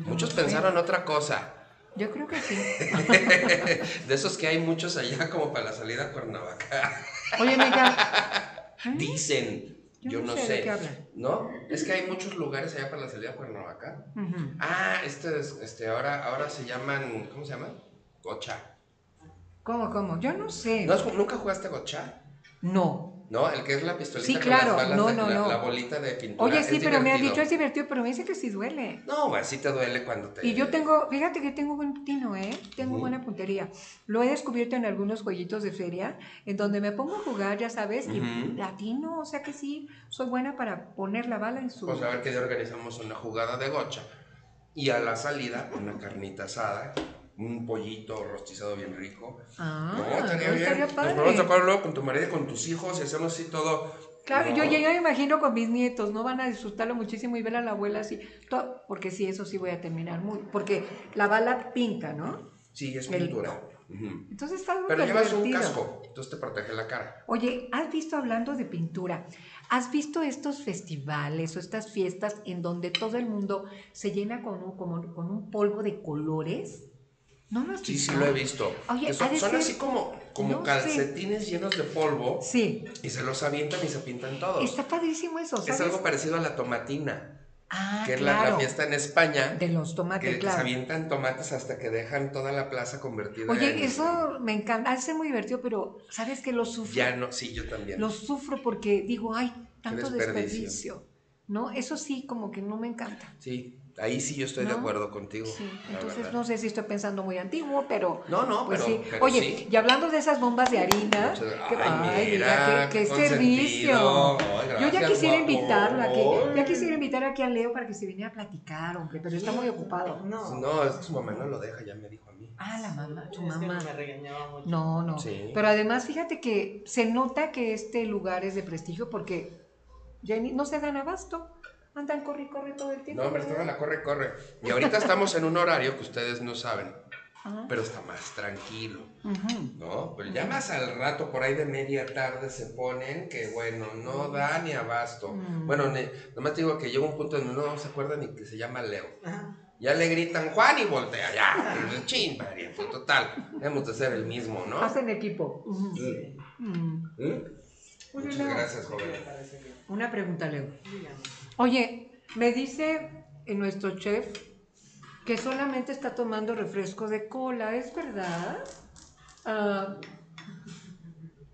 No Muchos sé. pensaron otra cosa. Yo creo que sí. <laughs> De esos que hay muchos allá, como para la salida a Cuernavaca. Oye, Mega. ¿eh? <laughs> Dicen, Yo yo, no no sé sé. de qué hablan. ¿No? Es que hay muchos lugares allá para la salida a Cuernavaca. Ah, este, es- este, ahora, ahora se llaman, ¿cómo se llaman? Gocha. ¿Cómo, cómo? Yo no sé. ¿No ¿Nunca jugaste gocha? No. ¿No? El que es la pistolita Sí, con claro. las balas No, no, la, no. la bolita de pintura. Oye, Es sí, pero me han dicho es divertido, pero me dice que sí duele. No, güey, sí te duele cuando te... Y yo tengo, fíjate que tengo buen tino, ¿eh? Tengo buena puntería. Lo he descubierto en algunos jueguitos de feria, en donde me pongo a jugar, ya sabes, y Ujú. latino, o sea que sí, soy buena para poner la bala en su... Pues a ver qué día organizamos una jugada de gocha. Y a la salida, una carnita asada, un pollito rostizado bien rico. ah, no, estaría bien. estaría Nos padre. vamos a tocar luego con tu marido y con tus hijos y hacemos así todo. Claro, No. yo ya me imagino con mis nietos, no van a disfrutarlo muchísimo y ver a la abuela así, to- porque sí, eso sí voy a terminar muy, porque la bala pinta, ¿no? Sí, es El- pintura. Ujú. Entonces está Pero llevas un divertido. casco, entonces te protege la cara. Oye, ¿has visto hablando de pintura? ¿Has visto estos festivales o estas fiestas en donde todo el mundo se llena con un, con un polvo de colores? ¿No lo has Sí, visto? sí lo he visto. Oye, Que son así como, como no sé. calcetines llenos de polvo Sí, y se los avientan y se pintan todos. está padrísimo eso, ¿sabes? Es algo parecido a la tomatina, ah, que es la- la, fiesta en España. de los que tomates, se claro. avientan tomates hasta que dejan toda la plaza convertida en... Oye, eso me encanta, hace muy divertido, pero ¿sabes que Lo sufro. Ya no, sí, yo también. Lo sufro porque digo, ay, tanto desperdicio. desperdicio. ¿No? Eso sí, como que no me encanta. Sí, ahí sí yo estoy de acuerdo contigo. Sí, entonces verdad. no sé si estoy pensando muy antiguo, pero... No, no, Pues pero, sí. pero Oye, sí. y hablando de esas bombas de harina, que- ay, ay, mira, qué, qué qué servicio. Ay, Yo ya quisiera guapo. invitarlo aquí, ya quisiera invitar aquí a Leo para que se viniera a platicar, hombre, pero está muy ocupado. No, No, es que su mamá no lo deja, ya me dijo a mí. Ah, la mamá, tu es que mamá. me regañaba mucho. No, no. Sí. Pero además, fíjate que se nota que este lugar es de prestigio porque ya ni- no se dan abasto. Andan corre y corre todo el tiempo. No, hombre, toda la corre, corre. Y ahorita estamos en un horario que ustedes no saben, Ajá. pero está más tranquilo. ¿no? Pero ya más al rato, por ahí de media tarde, se ponen que, bueno, no da ni abasto. Mm. Bueno, nomás te digo que llega un punto donde no se acuerda ni que se llama Leo. Ajá. Ya le gritan Juan y voltea, ya. Chin, pariente, total. Hemos de ser el mismo, ¿no? Hacen equipo. Sí. Mm. ¿Mm? Muchas gracias, ¿Qué joven. Una pregunta, Leo. Dígame. Oye, me dice nuestro chef que solamente está tomando refresco de cola, ¿es verdad? Ah,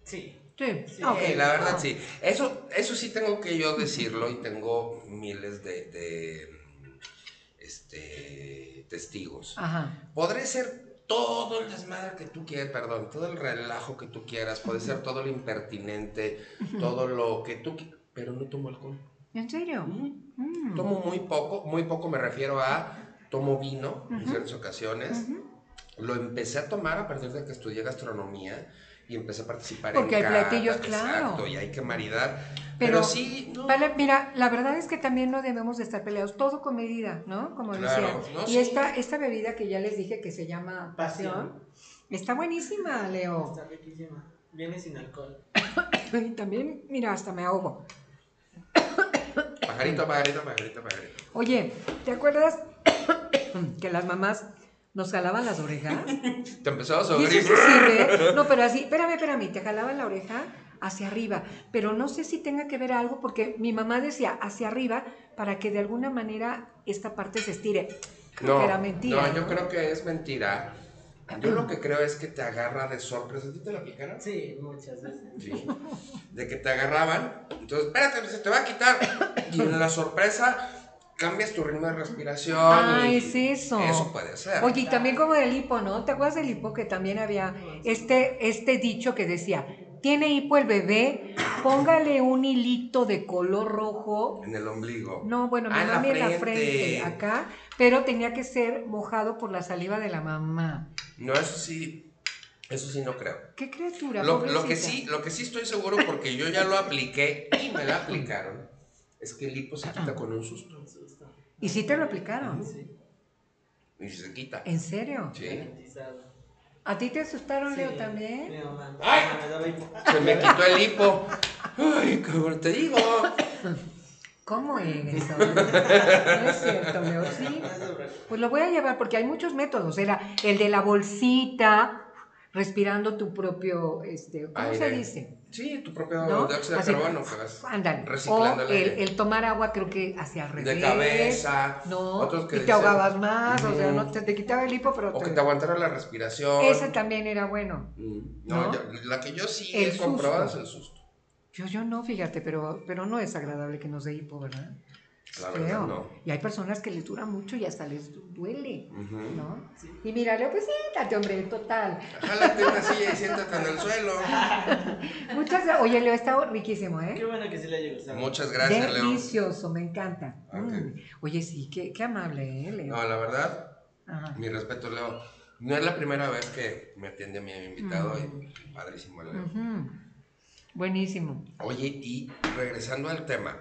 Sí. sí. Sí, ok. Sí, la verdad sí. Eso, eso sí tengo que yo decirlo y tengo miles de, de, este, testigos. Ajá. Podré ser todo el desmadre que tú quieras, perdón, todo el relajo que tú quieras, puede ser todo lo impertinente, todo lo que tú qui- pero no tomo alcohol. ¿En serio? Mm. Tomo muy poco, muy poco me refiero a tomo vino en Ujú. ciertas ocasiones. Lo empecé a tomar a partir de que estudié gastronomía y empecé a participar Porque en hay platillos, claro. Exacto, y hay que maridar. Pero- Pero, sí, no, Vale, mira, la verdad es que también no debemos de estar peleados, todo con medida, ¿no? Como Claro, decía. no, y sí. esta, esta bebida que ya les dije que se llama pasión, Pasión. está buenísima, Leo. Está riquísima. Viene sin alcohol. <coughs> Y también, mira, hasta me ahogo. Pajarito, pajarito, pajarito, pajarito. Oye, ¿te acuerdas <coughs> que las mamás nos jalaban las orejas? Te empezó a eso sí. <laughs> No, pero así, espérame, espérame, te jalaban la oreja hacia arriba. Pero no sé si tenga que ver algo, porque mi mamá decía hacia arriba para que de alguna manera esta parte se estire. Creo No, que era mentira. no, yo creo que es mentira. Yo lo que creo es que te agarra de sorpresa. ¿A ti te lo aplicaron? Sí, muchas veces. Sí. De que te agarraban. Entonces, espérate, se te va a quitar. Y en la sorpresa cambias tu ritmo de respiración. Ah, y- es eso. Eso puede ser. Oye, y también como del hipo, ¿no? ¿Te acuerdas del hipo que también había este, este dicho que decía, tiene hipo el bebé, póngale un hilito de color rojo. En el ombligo. No, bueno, mi Ah, en la mami en la frente, acá, pero tenía que ser mojado por la saliva de la mamá. No, eso sí. Eso sí no creo. ¿Qué criatura? Lo, lo que sí, lo que sí estoy seguro, porque yo ya lo apliqué y me la aplicaron, es que el hipo se quita con un susto. Un susto. ¿Y sí te lo aplicaron? Sí. Y se quita. ¿En serio? Sí. ¿A ti te asustaron, Leo, también? Mi mamá. ¡Ay! Se me quitó el hipo. Ay, cabrón, te digo. ¿Cómo eres? <laughs> No es cierto, Leo, <laughs> sí. Pues lo voy a llevar porque hay muchos métodos. Era el de la bolsita, respirando tu propio, este, ¿cómo se dice? Sí, tu propio ¿No? dióxido de carbono Ándale. O el el, el tomar agua, creo que hacia arriba. De cabeza. No, Otros que y te dicen- ahogabas más, o sea, no te, te quitaba el hipo, pero O te- que te aguantara la respiración. ese también era bueno. Mm, No, ¿No? yo- la que yo sí El he comprobado es el susto. Yo, yo no, fíjate, pero, pero no es agradable que nos dé hipo, ¿verdad? La verdad, no. Y hay personas que les dura mucho y hasta les duele. ¿no? Y mira, Leo, pues siéntate, hombre, total. Jálate una silla y siéntate en el suelo. <laughs> Muchas gracias. Oye, Leo, está riquísimo, Qué ¿eh? bueno que sí le haya gustado. Muchas gracias, Leo. Delicioso, me encanta. Mm. Oye, sí, qué, qué amable, ¿eh, Leo? No, la verdad, Ajá. mi respeto, Leo. No es la primera vez que me atiende a mi invitado y padrísimo, Leo. Buenísimo. Oye, y regresando al tema,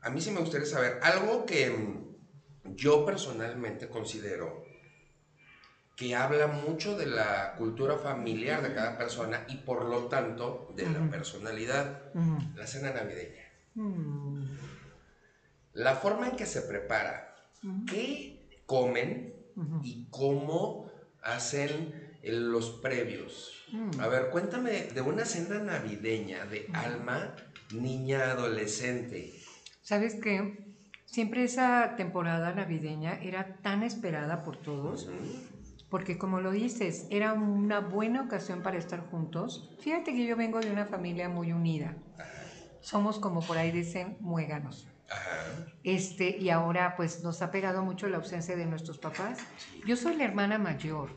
a mí sí me gustaría saber algo que mm, yo personalmente considero que habla mucho de la cultura familiar de cada persona y por lo tanto de la personalidad, la cena navideña. Mm. La forma en que se prepara, qué comen y cómo hacen eh, los previos. Mm. A ver, cuéntame de una cena navideña de alma, niña, adolescente. ¿Sabes qué? Siempre esa temporada navideña era tan esperada por todos, porque como lo dices, era una buena ocasión para estar juntos. Fíjate que yo vengo de una familia muy unida. Somos como por ahí dicen muéganos. Ajá. Este, y ahora pues nos ha pegado mucho la ausencia de nuestros papás. Yo soy la hermana mayor.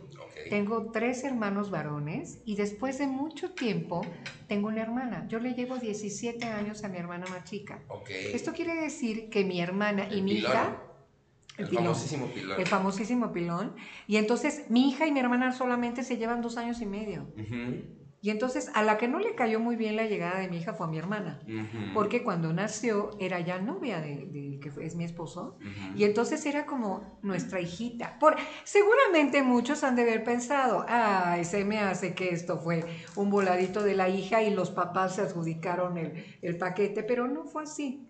Tengo tres hermanos varones y después de mucho tiempo tengo una hermana. Yo le llevo 17 años a mi hermana más chica. Ok. Esto quiere decir que mi hermana y mi pilón. hija, El, pilón, famosísimo pilón. el famosísimo pilón, y entonces mi hija y mi hermana solamente se llevan dos años y medio. Y entonces a la que no le cayó muy bien la llegada de mi hija fue a mi hermana, porque cuando nació era ya novia del de, que es mi esposo, y entonces era como nuestra hijita. Por, seguramente muchos han de haber pensado, ay, se me hace que esto fue un voladito de la hija y los papás se adjudicaron el, el paquete, pero no fue así.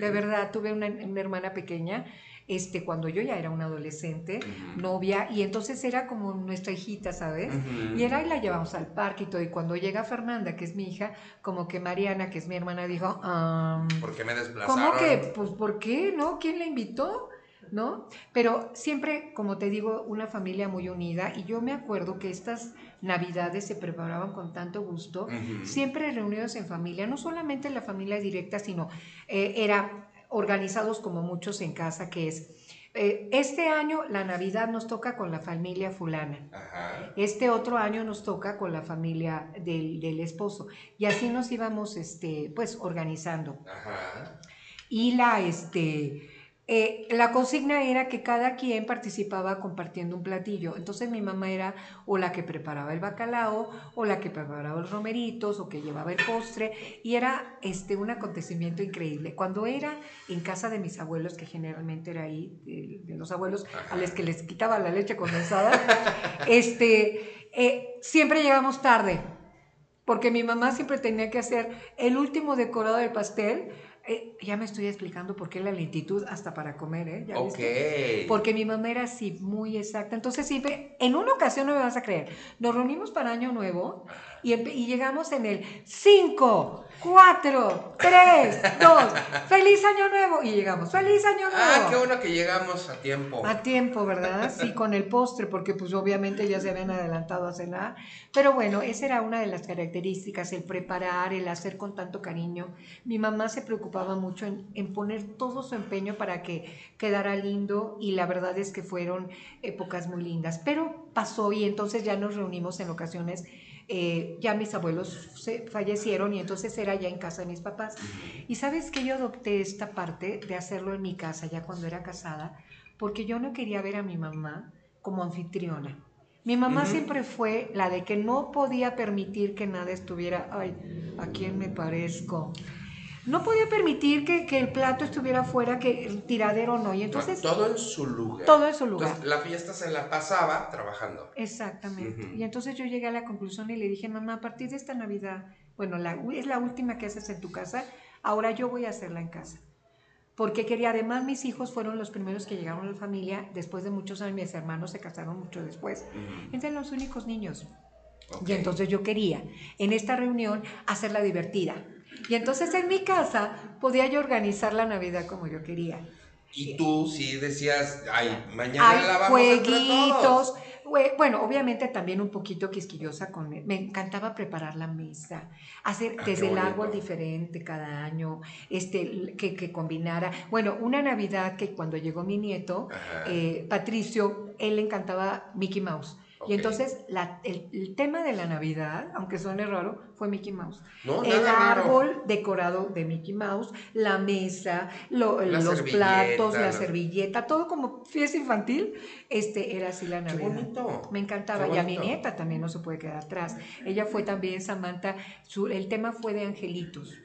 De verdad, tuve una, una hermana pequeña este, cuando yo ya era una adolescente, novia, y entonces era como nuestra hijita, ¿sabes? Y era y la llevamos al parque y todo, y cuando llega Fernanda, que es mi hija, como que Mariana, que es mi hermana, dijo, "Am, ¿Por qué me desplazaron? ¿Cómo que? Pues, ¿por qué? ¿No? ¿Quién la invitó? ¿No? Pero siempre, como te digo, una familia muy unida. Y yo me acuerdo que estas navidades se preparaban con tanto gusto. Siempre reunidos en familia, no solamente la familia directa, sino eh, era organizados como muchos en casa, que es, eh, este año la Navidad nos toca con la familia fulana. Ajá. Este otro año nos toca con la familia del, del esposo. Y así nos íbamos, este, pues, organizando. Ajá. Y la, este, eh, la consigna era que cada quien participaba compartiendo un platillo. Entonces mi mamá era o la que preparaba el bacalao, o la que preparaba los romeritos, o que llevaba el postre. Y era este, un acontecimiento increíble. Cuando era en casa de mis abuelos, que generalmente era ahí, de, de los abuelos, a los que les quitaba la leche condensada, <laughs> este, eh, siempre llegamos tarde. Porque mi mamá siempre tenía que hacer el último decorado del pastel. Eh, ya me estoy explicando por qué la lentitud hasta para comer, ¿eh? ¿Ya viste? Porque mi mamá era así, muy exacta. Entonces siempre, en una ocasión no me vas a creer, nos reunimos para Año Nuevo y, y llegamos en el 5, 4, 3, 2, feliz Año Nuevo. Y llegamos, feliz Año Nuevo. Ah, qué bueno que llegamos a tiempo. A tiempo, ¿verdad? Sí, con el postre, porque pues obviamente ya se habían adelantado a cenar. Pero bueno, esa era una de las características, el preparar, el hacer con tanto cariño. Mi mamá se preocupaba mucho en, en poner todo su empeño para que quedara lindo y la verdad es que fueron épocas muy lindas. Pero pasó y entonces ya nos reunimos en ocasiones. Eh, ya mis abuelos se fallecieron y entonces era ya en casa de mis papás. Y sabes que yo adopté esta parte de hacerlo en mi casa ya cuando era casada, porque yo no quería ver a mi mamá como anfitriona. Mi mamá siempre fue la de que no podía permitir que nada estuviera, ay, ¿a quién me parezco? No podía permitir que, que el plato estuviera fuera, que el tiradero no. Y entonces, todo en su lugar. todo en su lugar. Entonces, la fiesta se la pasaba trabajando. Exactamente. Y entonces yo llegué a la conclusión y le dije, mamá, a partir de esta Navidad, bueno, la, es la última que haces en tu casa, ahora yo voy a hacerla en casa. Porque quería, además mis hijos fueron los primeros que llegaron a la familia, después de muchos años mis hermanos se casaron mucho después. Ujú. Entre los únicos niños. Y entonces yo quería en esta reunión hacerla divertida. Y entonces en mi casa podía yo organizar la Navidad como yo quería. Y tú sí decías, ay, mañana Hay la vamos jueguitos, todos. fue, bueno, obviamente también un poquito quisquillosa con, me encantaba preparar la mesa, hacer Ah, desde el árbol diferente cada año, este, que, que combinara. Bueno, una Navidad que cuando llegó mi nieto, eh, Patricio, él le encantaba Mickey Mouse. Y entonces la- el, el tema de la Navidad, aunque suene raro, fue Mickey Mouse. No, el raro. árbol decorado de Mickey Mouse, la mesa, lo- La los platos, la la- servilleta, todo como fiesta infantil, este era así la Qué Navidad. bonito. Me encantaba. Qué Y a mi nieta también no se puede quedar atrás. Ella fue también Samantha. su- el tema fue de angelitos.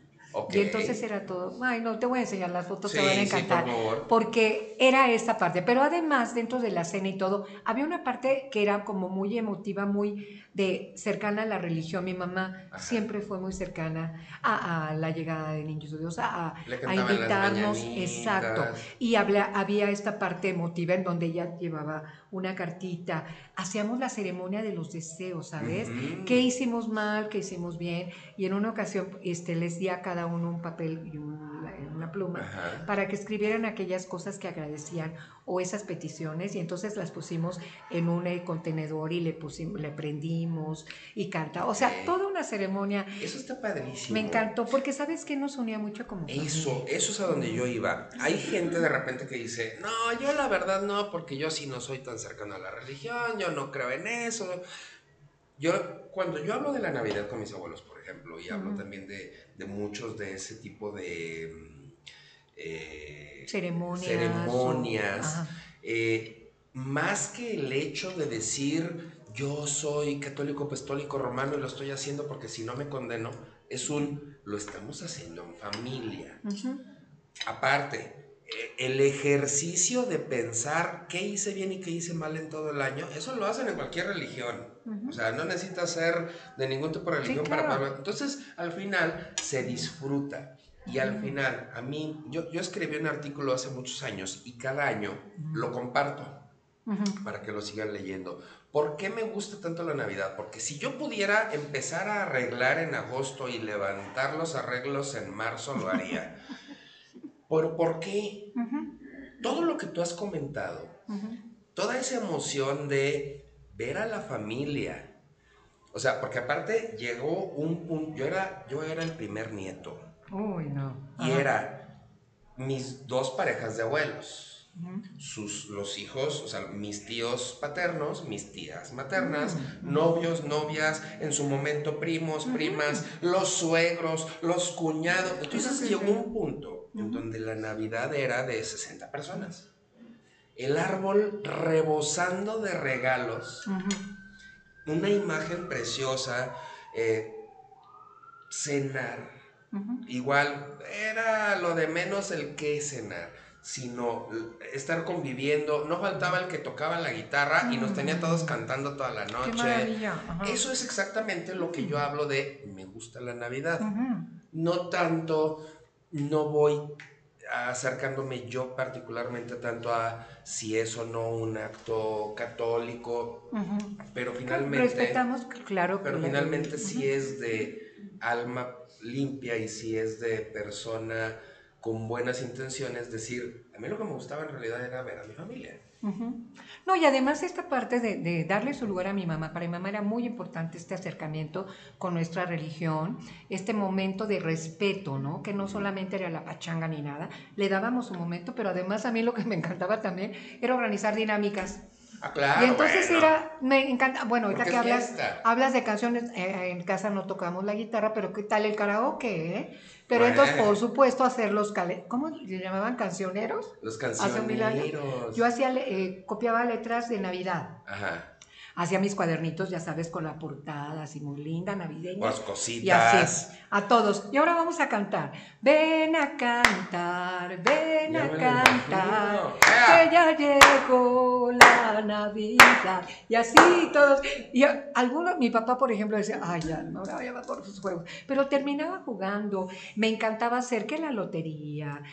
Y entonces era todo. Ay, no, te voy a enseñar las fotos, te Sí, van a sí, encantar. por favor. Porque era esta parte. Pero además, dentro de la cena y todo, había una parte que era como muy emotiva, muy de cercana a la religión. Mi mamá Ajá. siempre fue muy cercana a, a la llegada de Niños Dios, a, invitarnos. Exacto. Y habla- había esta parte emotiva en donde ella llevaba una cartita. Hacíamos la ceremonia de los deseos, ¿sabes? Ujú. ¿Qué hicimos mal? ¿Qué hicimos bien? Y en una ocasión este, les di a cada uno un papel y un- una pluma Ajá. para que escribieran aquellas cosas que agradecían o esas peticiones y entonces las pusimos en un eh, contenedor y le pusimos, le prendimos y canta. O sea, toda una ceremonia. Eso está padrísimo. Me encantó porque sabes que nos unía mucho como Eso, familia. eso es a donde yo iba. Hay gente de repente que dice, no, yo la verdad no, porque yo sí no soy tan cercano a la religión, yo no creo en eso. Yo, cuando yo hablo de la Navidad con mis abuelos, por ejemplo, y hablo también de, de muchos de ese tipo de mm, eh, Ceremonias. eh, más que el hecho de decir yo soy católico apostólico romano y lo estoy haciendo porque si no me condeno, es un lo estamos haciendo en familia. Aparte, eh, el ejercicio de pensar qué hice bien y qué hice mal en todo el año, eso lo hacen en cualquier religión. O sea, no necesitas ser de ningún tipo de Sí, religión para poder... Entonces, al final, se disfruta. Y al final, a mí, yo, yo escribí un artículo hace muchos años y cada año lo comparto para que lo sigan leyendo. ¿Por qué me gusta tanto la Navidad? Porque si yo pudiera empezar a arreglar en agosto y levantar los arreglos en marzo, lo haría. <laughs> ¿Por, ¿Por qué? Todo lo que tú has comentado, toda esa emoción de ver a la familia. O sea, porque aparte llegó un punto, yo era, yo era el primer nieto Uy, no. y Ajá. era mis dos parejas de abuelos sus, los hijos, o sea, mis tíos paternos, mis tías maternas, novios, novias, en su momento primos, primas, los suegros, los cuñados. Entonces llegó un punto en donde la Navidad era de 60 personas. El árbol rebosando de regalos, una imagen preciosa, eh, cenar. Igual, era lo de menos el que cenar, sino estar conviviendo. No faltaba el que tocaba la guitarra y nos tenía todos cantando toda la noche. Eso es exactamente lo que yo hablo de me gusta la Navidad. No tanto, no voy acercándome yo particularmente tanto a si es o no un acto católico, pero finalmente... Respetamos, claro. Pero finalmente si Ujú. es de alma limpia y si es de persona con buenas intenciones, decir, a mí lo que me gustaba en realidad era ver a mi familia. No, y además esta parte de, de darle su lugar a mi mamá, para mi mamá era muy importante este acercamiento con nuestra religión, este momento de respeto, ¿no? Que no solamente era la pachanga ni nada, le dábamos un momento, pero además a mí lo que me encantaba también era organizar dinámicas. Ah, claro. y entonces bueno. era, me encanta, bueno, ahorita Porque que hablas, fiesta. hablas de canciones, eh, en casa no tocamos la guitarra, pero ¿qué tal el karaoke? eh? Pero Bueno. entonces, por supuesto, hacer los, ¿cómo le llamaban? Cancioneros. Los hace cancioneros. Yo hacía, eh, copiaba letras de Navidad. Ajá. Hacía mis cuadernitos, ya sabes, con la portada así muy linda, navideña. Las Y cositas. así, a todos. Y ahora vamos a cantar. Ven a cantar, ven Ya a cantar, que ya llegó la Navidad. Y así todos. Y algunos, mi papá, por ejemplo, decía, ay, ya, no, ya va por sus juegos. Pero terminaba jugando. Me encantaba hacer que la lotería,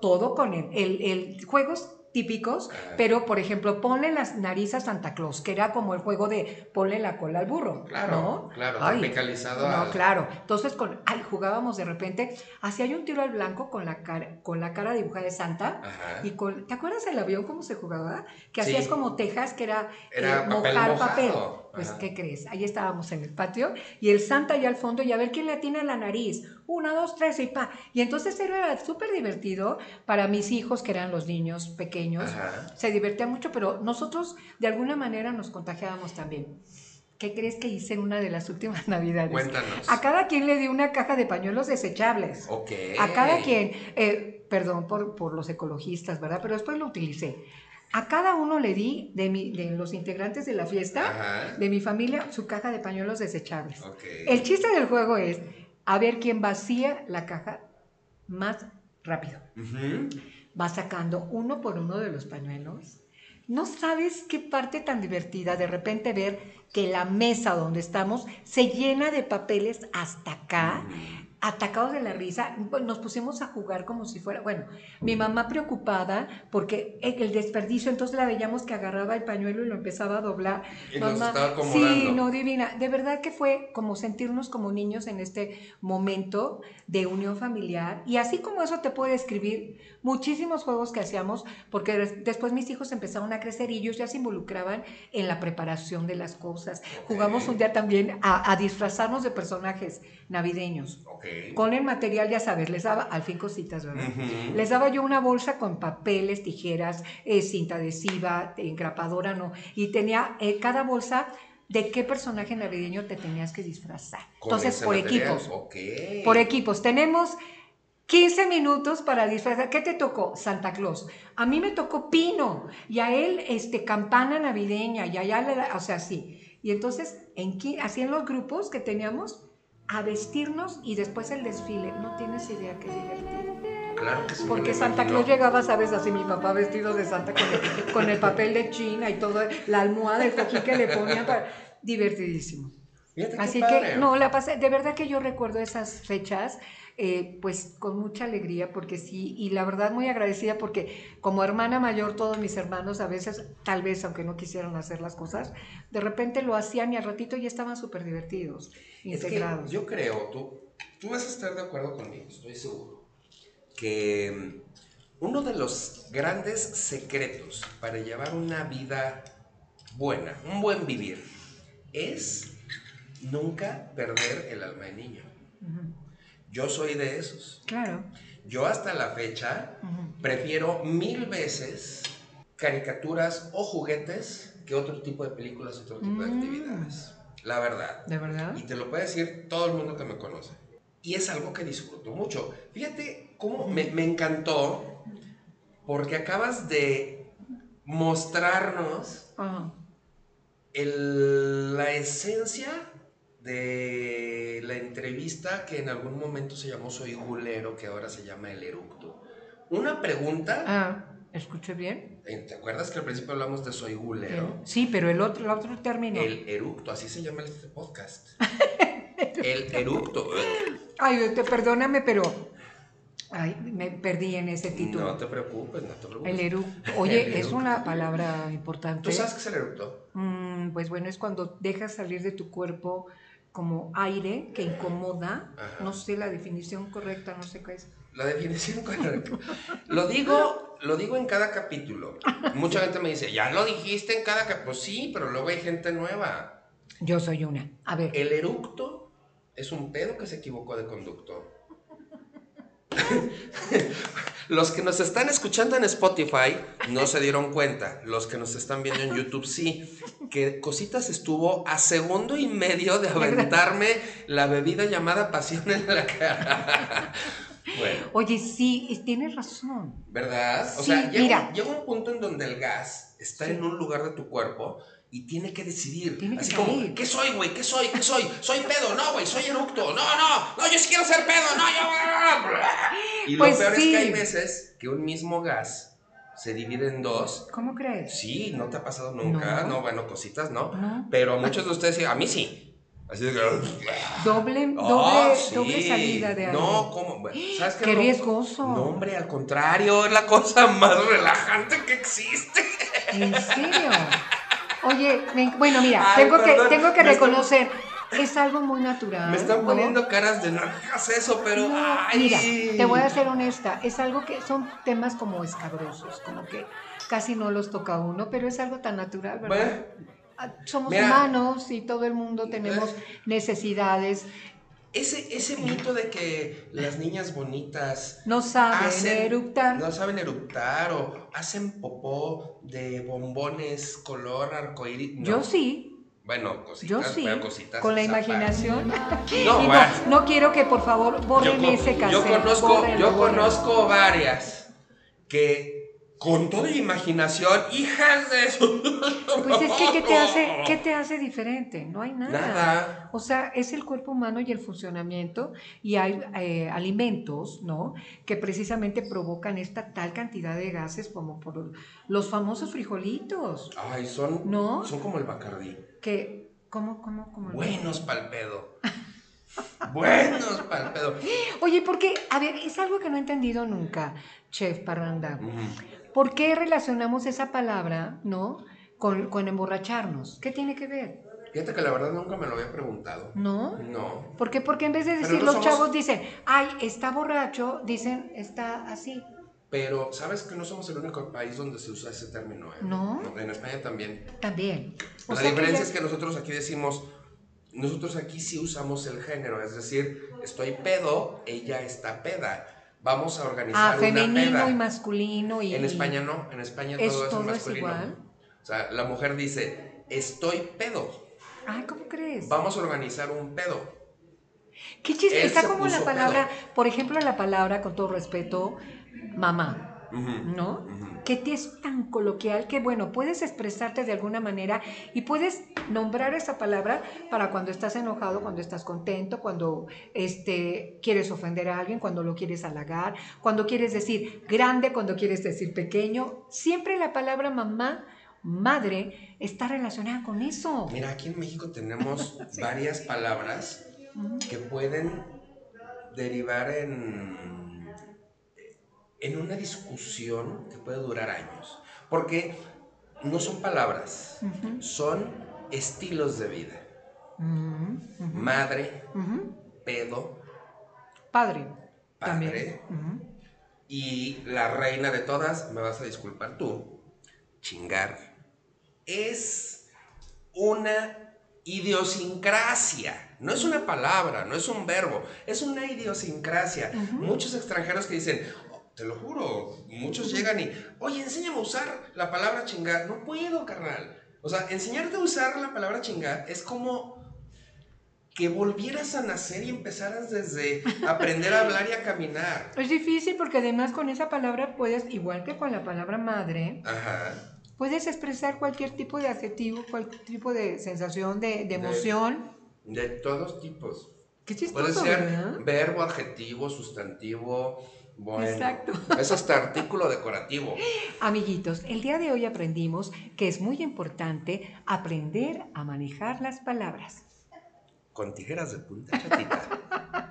todo con el, el, el juegos típicos, pero por ejemplo, ponle las nariz a Santa Claus, que era como el juego de ponle la cola al burro. Claro, ¿no? claro, Ay, tropicalizado No, al- claro. Entonces, con, ay, jugábamos de repente, hacía yo un tiro al blanco con la cara, con la cara dibujada de Santa. Ajá. Y con, ¿te acuerdas del avión cómo se jugaba? Que Sí. hacías como tejas, que era, Era eh, papel mojar mojado. papel. Pues, Ajá. ¿qué crees? Ahí estábamos en el patio y el Santa allá al fondo y a ver quién le atina la nariz. Una, dos, tres y pa. Y entonces era súper divertido para mis hijos, que eran los niños pequeños. Ajá. Se divertían mucho, pero nosotros de alguna manera nos contagiábamos también. ¿Qué crees que hice en una de las últimas <laughs> navidades? Cuéntanos. A cada quien le di una caja de pañuelos desechables. Ok. A cada quien, eh, perdón por, por los ecologistas, ¿verdad? Pero después lo utilicé. A cada uno le di de, mi, de los integrantes de la fiesta, Ajá. de mi familia, su caja de pañuelos desechables. Ok. El chiste del juego es a ver quién vacía la caja más rápido. Va sacando uno por uno de los pañuelos. No sabes qué parte tan divertida de repente ver que la mesa donde estamos se llena de papeles hasta acá, atacados de la risa. Nos pusimos a jugar como si fuera, bueno, mi mamá preocupada porque el desperdicio, entonces la veíamos que agarraba el pañuelo y lo empezaba a doblar. Y Mamá, estaba sí, no, divina. De verdad que fue como sentirnos como niños en este momento de unión familiar. Y así como eso te puedo describir muchísimos juegos que hacíamos, porque des- después mis hijos empezaron a crecer y ellos ya se involucraban en la preparación de las cosas. Jugamos un día también a, a disfrazarnos de personajes navideños. Con el material, ya sabes, les daba al fin cositas, ¿verdad? Les daba yo una bolsa con papeles, tijeras, eh, cinta adhesiva, engrapadora, no. Y tenía eh, cada bolsa de qué personaje navideño te tenías que disfrazar. Entonces, por material. equipos. Ok. Por equipos. Tenemos 15 minutos para disfrazar. ¿Qué te tocó? Santa Claus. A mí me tocó Pino y a él este, campana navideña y allá, le- o sea, sí. Y entonces, en, así en los grupos que teníamos, a vestirnos y después el desfile. No tienes idea qué divertido. Claro que sí. Porque Santa. Claus llegaba, sabes, así mi papá vestido de Santa con el, con el papel de China y todo, la almohada, el cojín que le ponían para... Divertidísimo. Así que, no, la pasé, de verdad que yo recuerdo esas fechas, eh, pues con mucha alegría, porque sí, y la verdad muy agradecida porque como hermana mayor, todos mis hermanos a veces, tal vez aunque no quisieran hacer las cosas, de repente lo hacían y al ratito ya estaban súper divertidos, Es que integrados. yo creo, tú, tú vas a estar de acuerdo conmigo, estoy seguro, que mm, uno de los grandes secretos para llevar una vida buena, un buen vivir, es nunca perder el alma de niño. Yo soy de esos. Claro. Yo hasta la fecha prefiero mil veces caricaturas o juguetes que otro tipo de películas, otro tipo de Mm. actividades. La verdad. ¿De verdad? Y te lo puede decir todo el mundo que me conoce. Y es algo que disfruto mucho. Fíjate cómo me, me encantó porque acabas de mostrarnos el- la esencia de la entrevista que en algún momento se llamó Soy Gulero, que ahora se llama El Eructo. Una pregunta, Ah, ¿escuché bien? eh, ¿te acuerdas que al principio hablamos de Soy Gulero? Sí, pero el otro, el otro término. El eructo, así se llama este podcast. <laughs> El eructo. Ay, te perdóname, pero ay, me perdí en ese título. No te preocupes, no te preocupes. El eructo. <laughs> Oye, El es una palabra importante. ¿Tú sabes qué es el eructo? Mm, pues bueno, es cuando dejas salir de tu cuerpo como aire que incomoda. Ajá. No sé la definición correcta, no sé qué es. La definición <laughs> correcta. Lo digo, lo digo en cada capítulo. <laughs> Mucha gente me dice, ya lo dijiste en cada capítulo. Pues sí, pero luego hay gente nueva. Yo soy una. A ver. El eructo es un pedo que se equivocó de conducto. <laughs> Los que nos están escuchando en Spotify no se dieron cuenta. Los que nos están viendo en YouTube sí. Que Cositas estuvo a segundo y medio de <laughs> aventarme la bebida llamada pasión en la cara. <laughs> Bueno, Oye, sí, tienes razón. ¿verdad? O Sí, sea, llega, un punto en donde el gas está Sí. en un lugar de tu cuerpo y tiene que decidir. Tiene que Así como, salir. ¿qué soy, güey? ¿Qué soy? ¿Qué soy? Soy pedo, no, güey, soy eructo. No, no, no, yo sí quiero ser pedo, no, yo. <laughs> Y Pues lo peor sí. es que hay veces que un mismo gas se divide en dos. ¿Cómo crees? Sí, no te ha pasado nunca. No. No, bueno, cositas, ¿no? No. Pero muchos de ustedes a mí sí. Así de que. Doble, <laughs> Ah, doble, sí. doble salida de algo. No, ¿cómo? Bueno, ¿Sabes Qué No- riesgoso. No, hombre, al contrario, es la cosa más <laughs> relajante que existe. ¿En serio? Oye, me- bueno, mira, Ay, tengo, perdón, que, tengo que reconocer, es algo muy natural. Me están ¿no? poniendo caras de no hagas eso, pero. No, ay. mira, te voy a ser honesta, es algo que son temas como escabrosos, como que casi no los toca uno, pero es algo tan natural, ¿verdad? Ah, Somos Mira. humanos y todo el mundo tenemos necesidades, Ese, ese mito de que las niñas bonitas no saben hacen- eructar. no saben eructar o hacen popó de bombones color arcoíris. no. Yo sí, Bueno, cositas, yo sí, cositas. con la imaginación. No, <laughs> Y bueno. no quiero que por favor Yo, borren con- ese cassette. yo conozco, bórrenlo, yo bórrenlo. conozco varias que con toda imaginación, hijas de su... <laughs> Pues es que ¿qué te hace, qué te hace diferente? No hay nada. Nada. O sea, es el cuerpo humano y el funcionamiento y hay eh, alimentos, ¿no? Que precisamente provocan esta tal cantidad de gases como por los famosos frijolitos, Ay, son, ¿No? son como el Bacardí. que, ¿cómo, cómo, cómo? Buenos pa'l <laughs> Buenos pa'l pedo. Oye, porque, a ver, es algo que no he entendido nunca, Chef Parranda. ¿Por qué relacionamos esa palabra, ¿no? Con, con emborracharnos. ¿Qué tiene que ver? Fíjate que la verdad nunca me lo había preguntado. ¿No? No. ¿Por qué? Porque en vez de decir no los somos- chavos dicen, ay, está borracho, dicen, está así. Pero, ¿sabes que no somos el único país donde se usa ese término? eh? ¿No? En España también. También. O la que diferencia ya- es que nosotros aquí decimos, nosotros aquí sí usamos el género, es decir, estoy pedo, ella está peda. Vamos a organizar Ah, una femenino peda. y masculino y... En España no, en España ¿Es todo es, todo es masculino. igual? O sea, la mujer dice, estoy pedo, Ay, ¿cómo crees? vamos a organizar un pedo. Qué chiste. Está como la palabra, por ejemplo, la palabra, con todo respeto, mamá. ¿No? Que te es tan coloquial que, bueno, puedes expresarte de alguna manera y puedes nombrar esa palabra para cuando estás enojado, cuando estás contento, cuando este, quieres ofender a alguien, cuando lo quieres halagar, cuando quieres decir grande, cuando quieres decir pequeño. Siempre la palabra mamá, madre, está relacionada con eso. Mira, aquí en México tenemos <laughs> varias palabras que pueden derivar en, en una discusión que puede durar años. Porque no son palabras, son estilos de vida. Madre, pedo Padre. Padre. También. Y la reina de todas, me vas a disculpar tú, chingar, es una idiosincrasia. No es una palabra, no es un verbo, es una idiosincrasia. Muchos extranjeros que dicen, "Oh, te lo juro, muchos llegan y, oye, enséñame a usar la palabra chingar. No puedo, carnal. O sea, enseñarte a usar la palabra chingar es como que volvieras a nacer y empezaras desde <laughs> aprender a hablar y a caminar. Es difícil porque además con esa palabra puedes, igual que con la palabra madre, Ajá. puedes expresar cualquier tipo de adjetivo, cualquier tipo de sensación, de, de emoción. De todos tipos. Qué Puede chistoso, ser ¿verdad? verbo, adjetivo, sustantivo. Bueno, Exacto. Es hasta artículo decorativo. Amiguitos, el día de hoy aprendimos que es muy importante aprender a manejar las palabras. Con tijeras de punta chatita. <laughs>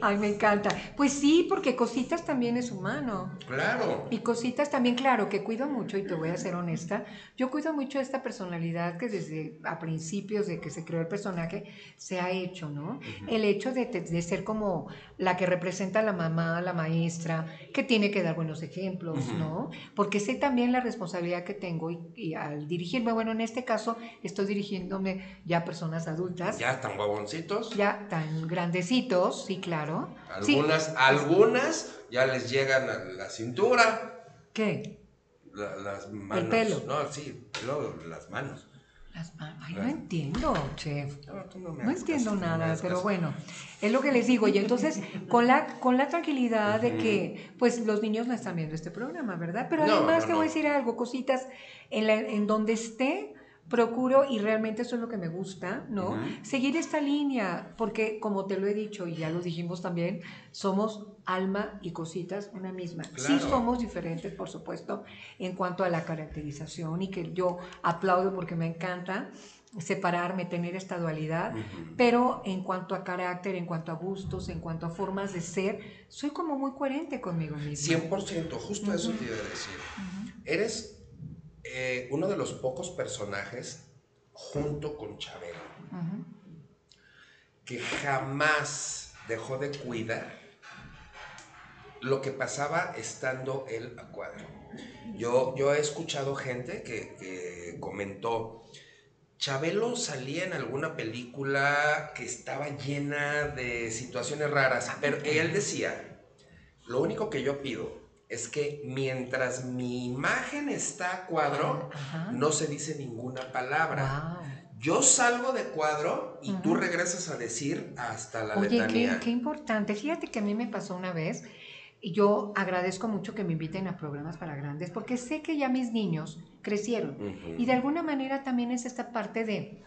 Ay, me encanta. Pues sí, porque cositas también es humano. Claro. Y cositas también, claro, que cuido mucho, y te voy a ser honesta, yo cuido mucho esta personalidad que desde a principios de que se creó el personaje se ha hecho, ¿no? El hecho de, ser como la que representa a la mamá, la maestra, que tiene que dar buenos ejemplos. ¿no? Porque sé también la responsabilidad que tengo y, y al dirigirme, bueno, en este caso estoy dirigiéndome ya a personas adultas, ya, Ya están guaboncitos. tan grandecitos, sí, claro. Sí. Algunas, algunas ya les llegan a la cintura. ¿Qué? la- las manos. pelo. No, sí, luego las manos. Las ma- Ay, no entiendo, chef. No, tú no me No hagas entiendo caso, nada, pero caso. bueno, es lo que les digo. Y entonces, <laughs> con la, con la tranquilidad de que, pues, los niños no están viendo este programa, ¿verdad? Pero además te voy a decir algo, cositas, en, la- en donde esté, procuro, y realmente eso es lo que me gusta, ¿no? Seguir esta línea, porque como te lo he dicho y ya lo dijimos también, somos alma y cositas una misma. Sí somos diferentes, por supuesto, en cuanto a la caracterización y que yo aplaudo porque me encanta separarme, tener esta dualidad, pero en cuanto a carácter, en cuanto a gustos, en cuanto a formas de ser, soy como muy coherente conmigo misma. 100%, justo eso te iba a decir. Eres eh, uno de los pocos personajes, junto con Chabelo, que jamás dejó de cuidar lo que pasaba estando él a cuadro. Yo, yo he escuchado gente que, que comentó, Chabelo salía en alguna película que estaba llena de situaciones raras, pero él decía, lo único que yo pido es que mientras mi imagen está a cuadro, Ajá. no se dice ninguna palabra. Wow. Yo salgo de cuadro y tú regresas a decir hasta la Oye, qué, letanía. qué importante. Fíjate que a mí me pasó una vez y yo agradezco mucho que me inviten a programas para grandes porque sé que ya mis niños crecieron y de alguna manera también es esta parte de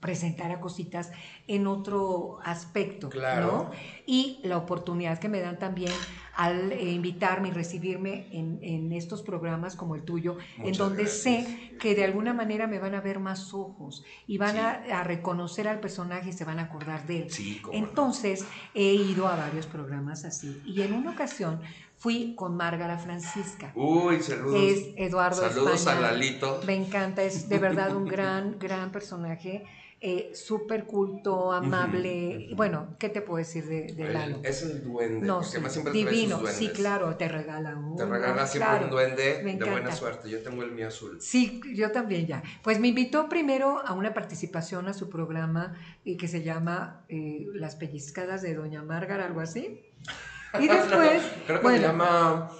presentar a cositas en otro aspecto, Claro. ¿no? Y la oportunidad que me dan también al eh, invitarme y recibirme en, en estos programas como el tuyo, en donde gracias. sé que de alguna manera me van a ver más ojos y van a, a reconocer al personaje y se van a acordar de él. Sí, no. Entonces he ido a varios programas así y en una ocasión fui con Márgara Francisca. Uy, saludos. Es Eduardo Saludos España. a Lalito. Me encanta, es de verdad un <laughs> gran, gran personaje, eh, súper culto, amable. Bueno, ¿qué te puedo decir de, de Lalo? es el duende. No, porque sí, además siempre trae sus divino, sí, claro, te regala uno. Te regala siempre claro. un duende me de buena suerte. Yo tengo el mío azul. Sí, yo también ya. Pues me invitó primero a una participación a su programa eh, que se llama eh, Las pellizcadas de Doña Márgara, algo así. <laughs> Y después, Creo que bueno, se llama.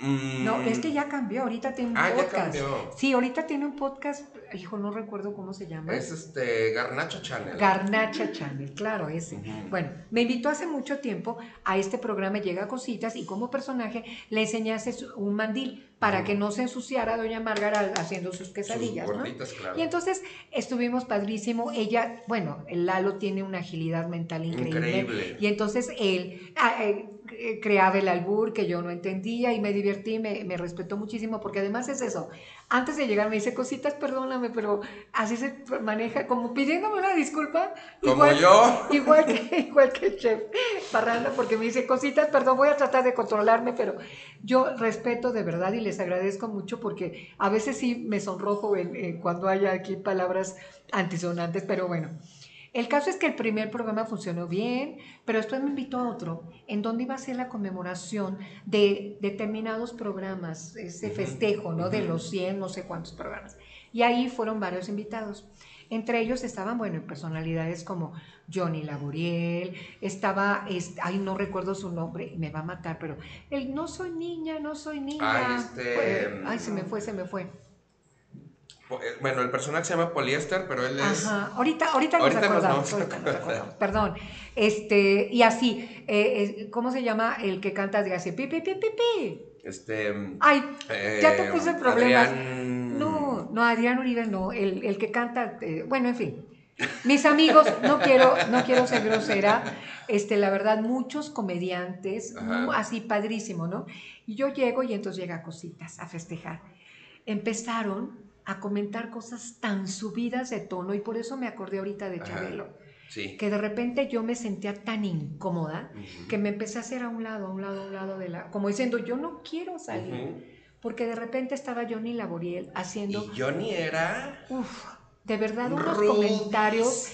mm, no, es que ya cambió, ahorita tiene un Ah, ya podcast. cambió. Sí, ahorita tiene un podcast, hijo, no recuerdo cómo se llama. Es este Garnacho Channel. Garnacha Channel, claro, ese. Bueno, me invitó hace mucho tiempo a este programa Llega Cositas y como personaje le enseñaste un mandil para que no se ensuciara Doña Márgara haciendo sus Sus quesadillas, ¿no? gorditas, claro. Y entonces estuvimos padrísimo. Ella, bueno, el Lalo tiene una agilidad mental increíble. Increíble. Y entonces él ah, eh, eh, creaba el albur que yo no entendía y me divertí, me, me respetó muchísimo, porque además es eso. Antes de llegar me dice, cositas, perdóname, pero así se maneja, como pidiéndome una disculpa. Como yo. <laughs> Igual que, igual que el chef Parranda, porque me dice, cositas, perdón, voy a tratar de controlarme, pero yo respeto de verdad y les agradezco mucho porque a veces sí me sonrojo en- en cuando haya aquí palabras antisonantes, pero bueno. El caso es que el primer programa funcionó bien, pero después me invitó a otro, en donde iba a ser la conmemoración de determinados programas, ese festejo, ¿no? De los 100, no sé cuántos programas. Y ahí fueron varios invitados. Entre ellos estaban, bueno, personalidades como Johnny Laboriel, estaba, es- ay, no recuerdo su nombre, me va a matar, pero el no soy niña, no soy niña. Ay, este, Fue- ay, se me fue, se me fue. Eh, Bueno, el personaje se llama Poliéster, pero él es. Ajá, ahorita, ahorita Ahorita nos acordamos, ahorita nos acordamos, perdón. Este, y así, eh, ¿cómo se llama el que canta de así? Pi, pi, pi, pi, pi. Este. Ay, ya te eh, puse problemas. Adrián- No, Adrián Uribe no, el, el que canta, eh, bueno, en fin. Mis amigos, no quiero, no quiero ser grosera, este, la verdad, muchos comediantes, Ajá. así padrísimo, ¿no? Y yo llego y entonces llega cositas a festejar. Empezaron a comentar cosas tan subidas de tono y por eso me acordé ahorita de. Chabelo, Sí. que de repente yo me sentía tan incómoda que me empecé a hacer a un lado, a un lado, a un lado de la, como diciendo, yo no quiero salir. Ujú. Porque de repente estaba Johnny Laboriel haciendo, Y Johnny era. uff, de verdad unos comentarios,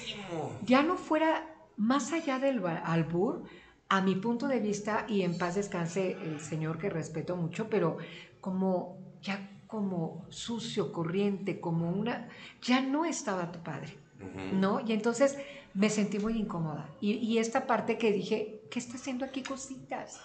ya no fuera más allá del albur, a mi punto de vista, y en paz descanse el señor que respeto mucho, pero como ya como sucio, corriente, como una, ya no estaba tu padre. ¿no? Y entonces me sentí muy incómoda. Y, y esta parte que dije, ¿qué está haciendo aquí cositas?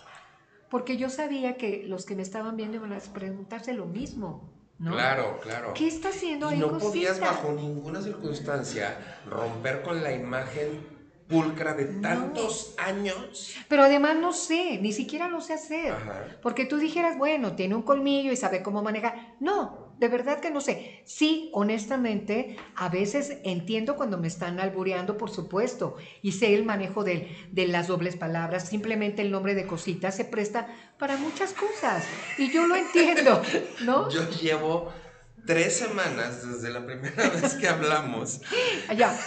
Porque yo sabía que los que me estaban viendo iban a preguntarse lo mismo, ¿no? Claro, claro. ¿Qué está haciendo Y ahí no podías bajo ninguna circunstancia romper con la imagen pulcra de No. tantos años. Pero además no sé, ni siquiera lo sé hacer. Ajá. Porque tú dijeras, bueno, tiene un colmillo y sabe cómo manejar. No, de verdad que no sé. Sí, honestamente, a veces entiendo cuando me están albureando, por supuesto, y sé el manejo del- de, las dobles palabras. Simplemente el nombre de cositas se presta para muchas cosas. Y yo lo entiendo, <laughs> ¿no? Yo llevo tres semanas desde la primera <laughs> vez que hablamos. Ya.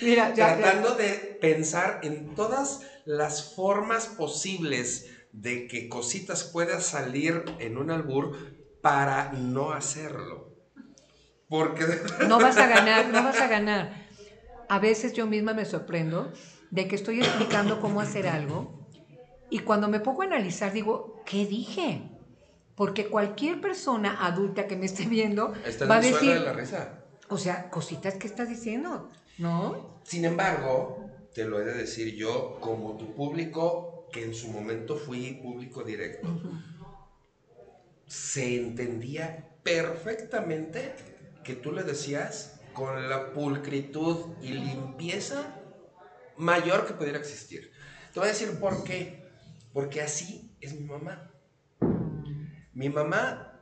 Mira, ya. tratando de pensar en todas las formas posibles de que cositas pueda salir en un albur para no hacerlo. Porque no vas a <laughs> ganar, no vas a ganar. A veces yo misma me sorprendo de que estoy explicando cómo hacer algo y cuando me pongo a analizar digo, ¿qué dije? Porque cualquier persona adulta que me esté viendo va a decir, de la risa. o sea, cositas que estás diciendo, ¿no? Sin embargo, te lo he de decir yo como tu público, que en su momento fui público directo, se entendía perfectamente que tú le decías con la pulcritud y limpieza mayor que pudiera existir. Te voy a decir por qué. Porque así es mi mamá. Mi mamá,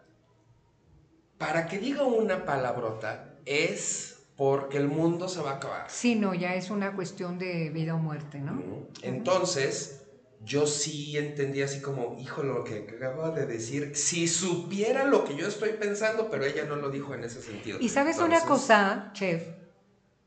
para que diga una palabrota, es porque el mundo se va a acabar. Sí, no, ya es una cuestión de vida o muerte, ¿no? Entonces, yo sí entendí así como, hijo, lo que acaba de decir, si supiera lo que yo estoy pensando, pero ella no lo dijo en ese sentido. Y sabes una cosa, chef,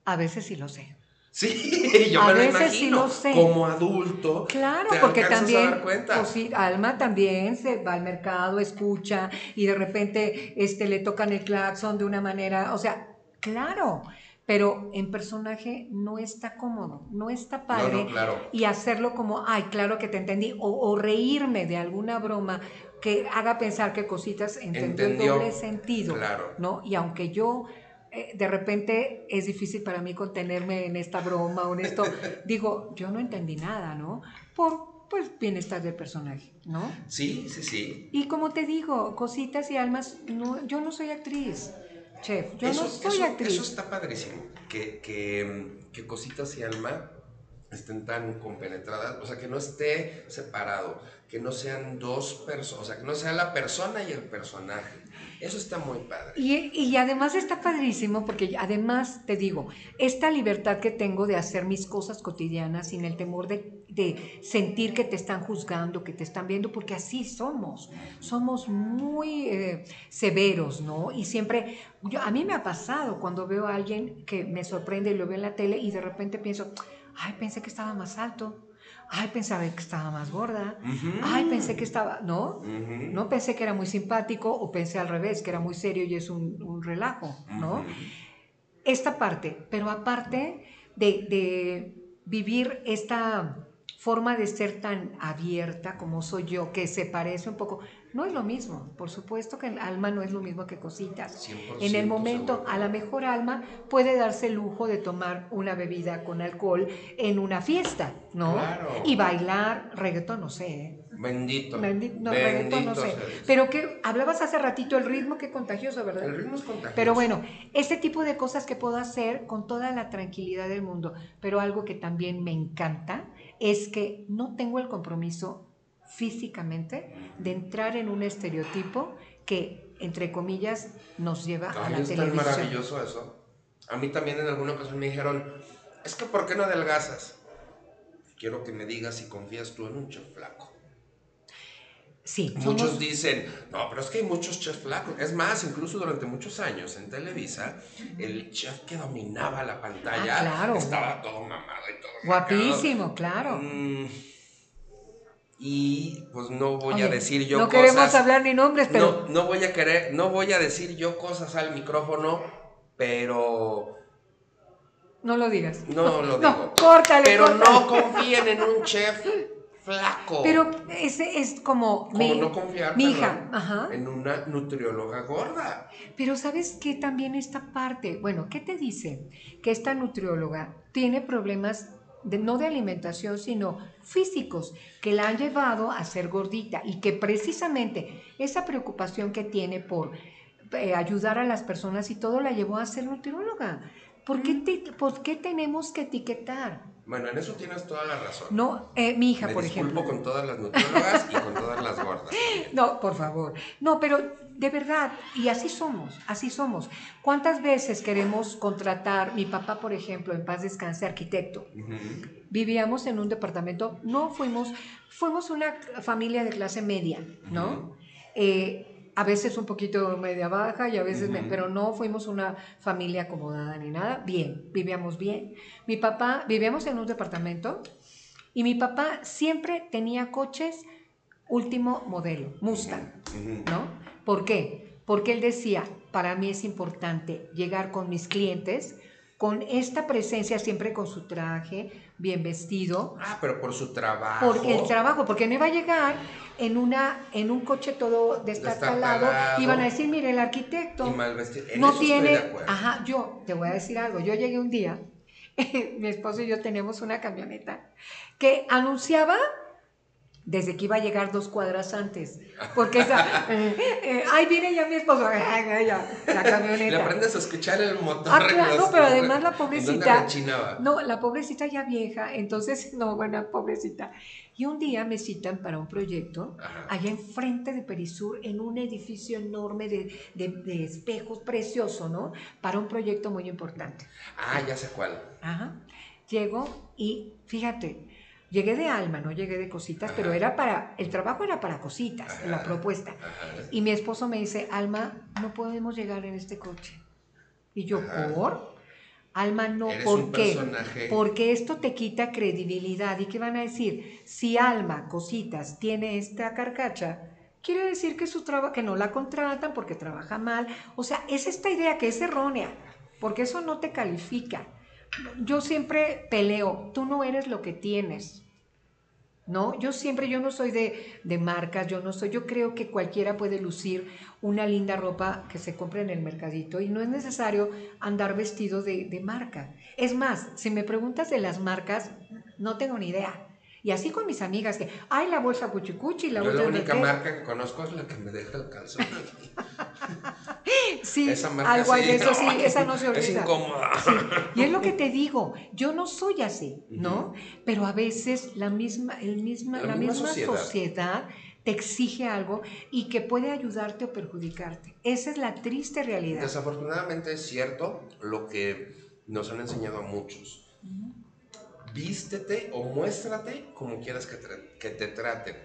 a veces sí lo sé. Sí, <laughs> yo a me lo veces imagino. sí lo sé. Como adulto. Claro, te porque también, A dar cuenta. pues sí, Alma también se va al mercado, escucha y de repente este, le tocan el claxon de una manera, o sea, claro, pero en personaje no está cómodo, no está padre. No, no, claro. Y hacerlo como, ay, claro que te entendí, o, o reírme de alguna broma que haga pensar que cositas entendió, Entendió, el doble sentido. claro. ¿no? Y aunque yo eh, de repente es difícil para mí contenerme en esta broma o en esto, <laughs> digo, yo no entendí nada, ¿no? Por pues bienestar del personaje, ¿no? Sí, sí, sí. Y como te digo, cositas y almas, no, yo no soy actriz, chef, yo eso, no soy eso- actriz. eso está padrísimo. Que, que, que Cositas y Alma estén tan compenetradas, o sea, que no esté separado, que no sean dos personas, o sea, que no sea la persona y el personaje. Eso está muy padre. Y, y además está padrísimo porque además te digo, esta libertad que tengo de hacer mis cosas cotidianas sin el temor de, de sentir que te están juzgando, que te están viendo, porque así somos, somos muy eh, severos, ¿no? Y siempre, yo, a mí me ha pasado cuando veo a alguien que me sorprende y lo veo en la tele y de repente pienso, ay, pensé que estaba más alto, ay, pensaba que estaba más gorda, ay, pensé que estaba, ¿no? No pensé que era muy simpático o pensé al revés, que era muy serio y es un, un relajo, ¿no? Esta parte, pero aparte de, de vivir esta forma de ser tan abierta como soy yo, que se parece un poco, no es lo mismo. Por supuesto que el alma no es lo mismo que cositas. 100% En el momento, seguro. a la mejor alma puede darse el lujo de tomar una bebida con alcohol en una fiesta, ¿no? Claro. Y bailar reggaetón, no sé, ¿eh? Bendito. Bendi- no, Bendito reggaetón, no sé. Pero que hablabas hace ratito el ritmo, qué contagioso, ¿verdad? el ritmo es contagioso. Pero bueno, este tipo de cosas que puedo hacer con toda la tranquilidad del mundo, pero algo que también me encanta es que no tengo el compromiso físicamente de entrar en un estereotipo que, entre comillas, nos lleva a la es televisión. maravilloso eso. A mí también en alguna ocasión me dijeron, es que ¿por qué no adelgazas? Quiero que me digas si confías tú en un chef flaco. Sí, Muchos somos- dicen, no, pero es que hay muchos chefs flacos. Es más, incluso durante muchos años en Televisa, el chef que dominaba la pantalla Ah, claro. estaba todo mamado y todo. guapísimo, marcado. claro. Mm, y pues no voy Oye, a decir yo no cosas. queremos hablar ni nombres, pero No, no voy a querer, no voy a decir yo cosas al micrófono, pero no lo digas. no lo <laughs> No, digo. córtale, Pero córtale. no confíen en un chef flaco. Pero ese es como... como mi- no confiar mi hija, ajá. en una nutrióloga gorda. Pero ¿sabes qué? También esta parte, bueno, ¿qué te dice? Que esta nutrióloga tiene problemas de, no de alimentación, sino físicos, que la han llevado a ser gordita y que precisamente esa preocupación que tiene por eh, ayudar a las personas y todo la llevó a ser nutrióloga. ¿Por qué, te- por qué tenemos que etiquetar? Bueno, en eso tienes toda la razón. No, eh, mi hija, Me por ejemplo. con todas las nutriólogas y con todas las gordas. <laughs> No, por favor. No, pero de verdad, y así somos, así somos. ¿Cuántas veces queremos contratar, mi papá, por ejemplo, en paz descanse, arquitecto? Ujú. Vivíamos en un departamento, no fuimos, fuimos una familia de clase media, ¿no? Eh, a veces un poquito media baja y a veces, me- pero no fuimos una familia acomodada ni nada. Bien, vivíamos bien. Mi papá, vivíamos en un departamento y mi papá siempre tenía coches último modelo, Mustang, ¿no? ¿Por qué? Porque él decía, para mí es importante llegar con mis clientes con esta presencia siempre con su traje, bien vestido, Ah, pero por su trabajo. por el trabajo, porque no iba a llegar en una en un coche todo destartalado, Destartalado. iban a decir, mire, el arquitecto Y mal vestido. En no eso estoy tiene, de acuerdo. ajá, yo te voy a decir algo, yo llegué un día, <laughs> mi esposo y yo tenemos una camioneta que anunciaba desde que iba a llegar dos cuadras antes, porque esa, <laughs> eh, eh, ay, viene ya mi esposo, <laughs> ay, ya, la Le camioneta. aprendes a escuchar el motor. Ah, claro, no, pero además la ¿en dónde pobrecita. No, la pobrecita ya vieja, entonces, <laughs> no, bueno, pobrecita. Y un día me citan para un proyecto Ajá. allá enfrente de Perisur, en un edificio enorme de, de- de espejos, precioso, ¿no? Para un proyecto muy importante. Ah, ya sé cuál. Ajá. Llego y fíjate, llegué de alma, no llegué de cositas, pero era para, el trabajo era para cositas, Ajá. la propuesta. Ajá. Y mi esposo me dice, Alma, no podemos llegar en este coche. Y yo. ¿por? Alma, no, Eres ¿por qué? personaje. Porque esto te quita credibilidad. ¿Y qué van a decir? Si Alma, cositas, tiene esta carcacha, quiere decir que, su traba- que no la contratan porque trabaja mal. O sea, es esta idea que es errónea, porque eso no te califica. Yo siempre peleo, tú no eres lo que tienes. ¿No? Yo siempre, yo no soy de, de marcas, yo no soy, yo creo que cualquiera puede lucir una linda ropa que se compre en el mercadito y no es necesario andar vestido de, de marca. Es más, si me preguntas de las marcas, no tengo ni idea. Y así con mis amigas que, ay, la bolsa Cuchicuchi, la Yo bolsa la única qué". marca que conozco es la que me deja el calzón. <laughs> Sí, Esa algo hay sí. de eso, sí, <laughs> esa no se olvida. Es incómoda. Sí, Y es lo que te <laughs> digo, yo no soy así, ¿no? Pero a veces la misma, el misma, La la, misma misma, sociedad. sociedad. te exige algo y que puede ayudarte o perjudicarte. Esa es la triste realidad. Desafortunadamente es cierto lo que nos han enseñado a muchos. Vístete o muéstrate como quieras que te traten.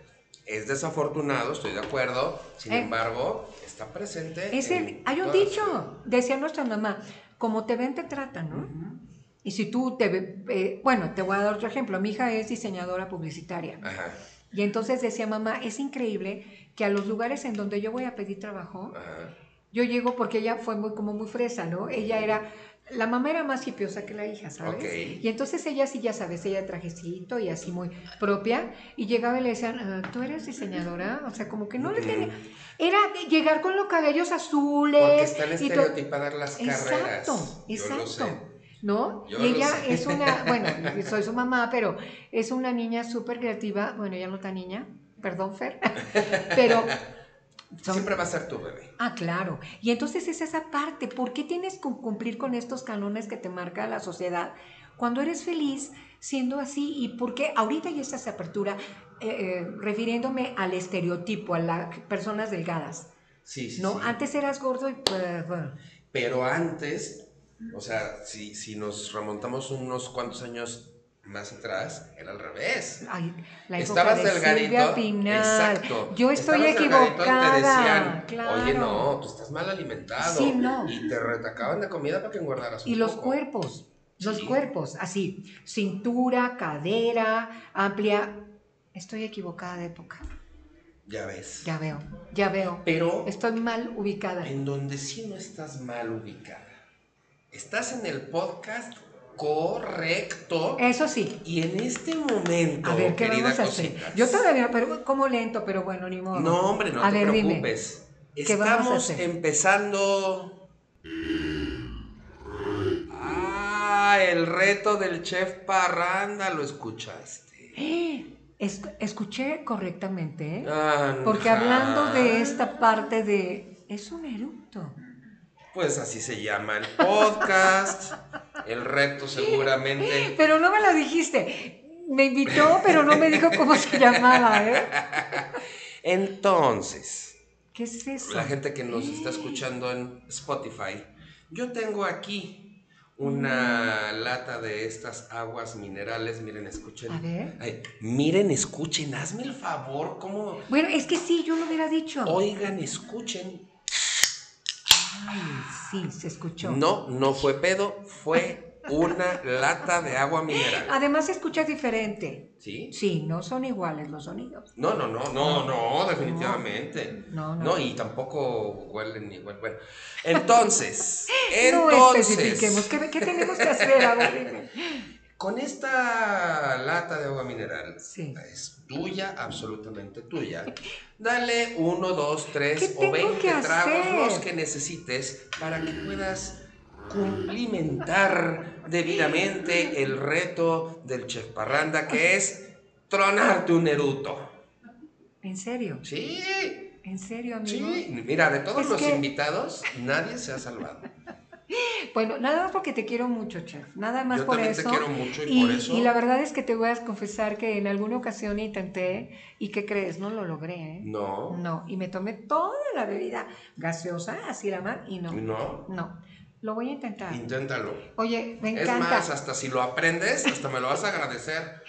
Es desafortunado, estoy de acuerdo. Sin Eh. embargo, está presente. Es en el, hay un las- dicho, decía nuestra mamá, como te ven te tratan, ¿no? Y si tú te eh, bueno, te voy a dar otro ejemplo. Mi hija es diseñadora publicitaria. Ajá, Y entonces decía mamá, es increíble que a los lugares en donde yo voy a pedir trabajo, ajá. yo llego porque ella fue muy, como muy fresa, ¿no? Ella era, la mamá era más hipiosa que la hija, ¿sabes? Y entonces ella sí, ya sabes, ella trajecito y así muy propia, y llegaba y le decían, "Ah, ¿tú eres diseñadora? O sea, como que no le tenía... Era llegar con los cabellos azules. Porque están estereotipadas las carreras. Exacto, Yo lo sé. exacto. ¿No? Yo y ella es una, <laughs> bueno, soy su mamá, pero es una niña súper creativa. Bueno, ya no tan niña, perdón, Fer. <laughs> Pero son- Siempre va a ser tu bebé. Ah, claro. Y entonces es esa parte. ¿Por qué tienes que cumplir con estos cánones que te marca la sociedad cuando eres feliz siendo así? ¿Y por qué ahorita ya estás apertura eh, eh, refiriéndome al estereotipo, a las personas delgadas? Sí, sí, ¿No? sí. Antes eras gordo y... pues. Pero antes, o sea, si, si nos remontamos unos cuantos años más atrás, era al revés. Ay, la Estabas de delgadito. Exacto. Yo estoy equivocada. te decían, claro. oye, no, tú estás mal alimentado. Sí, no. Y te retacaban de comida para que engordaras un Y los poco. cuerpos, los Sí. cuerpos, así, cintura, cadera, amplia. Estoy equivocada de época. Ya ves. Ya veo, ya veo. Pero Estoy mal ubicada. en donde sí no estás mal ubicada. Estás en el podcast correcto. Eso sí. Y en este momento, A ver, ¿qué querida vamos a hacer? cositas, Yo todavía, pero como lento, pero bueno, ni modo. No, hombre, no a te ver, dime. preocupes. ¿Qué vamos a Estamos hacer? empezando. Ah, el reto del chef Parranda, lo escuchaste. Eh, <gasps> es- escuché correctamente, ¿eh? Ajá. Porque hablando de esta parte de... Es un eructo. Pues así se llama el podcast. El reto seguramente. <laughs> Pero no me lo dijiste. Me invitó, pero no me dijo cómo se llamaba, ¿eh? Entonces, ¿Qué es eso? la gente que nos está escuchando en Spotify, yo tengo aquí una lata de estas aguas minerales. Miren, escuchen. A ver. Ay, miren, escuchen, hazme el favor, ¿cómo? Bueno, es que sí, yo lo hubiera dicho. Oigan, escuchen. Ay, sí, se escuchó. No, no fue pedo, fue una lata de agua mineral. Además se escucha diferente. ¿Sí? Sí, no son iguales los sonidos. No, no, no, no, no, definitivamente. No, no. No, y tampoco huelen igual. Bueno, entonces, <laughs> No entonces, especifiquemos. ¿Qué, qué tenemos que hacer? A ver, dime. <laughs> con esta lata de agua mineral, Sí. es tuya, absolutamente tuya. Dale uno, dos, ¿Qué tres o veinte tragos hacer? los que necesites para que puedas cumplimentar debidamente el reto del chef Parranda, que es tronarte un eruto. ¿En serio? Sí, ¿En serio, amigo? sí. Mira, de todos Es los que- invitados, nadie se ha salvado. Bueno, nada más porque te quiero mucho, chef. Nada más Yo por también eso. te quiero mucho y, Y, por eso. y la verdad es que te voy a confesar que en alguna ocasión intenté, ¿y qué crees? No lo logré, ¿eh? No, No, y me tomé toda la bebida gaseosa, así la más, y no. no, No, lo voy a intentar. inténtalo. Oye, me Es encanta. más, hasta si lo aprendes, hasta me lo vas a agradecer.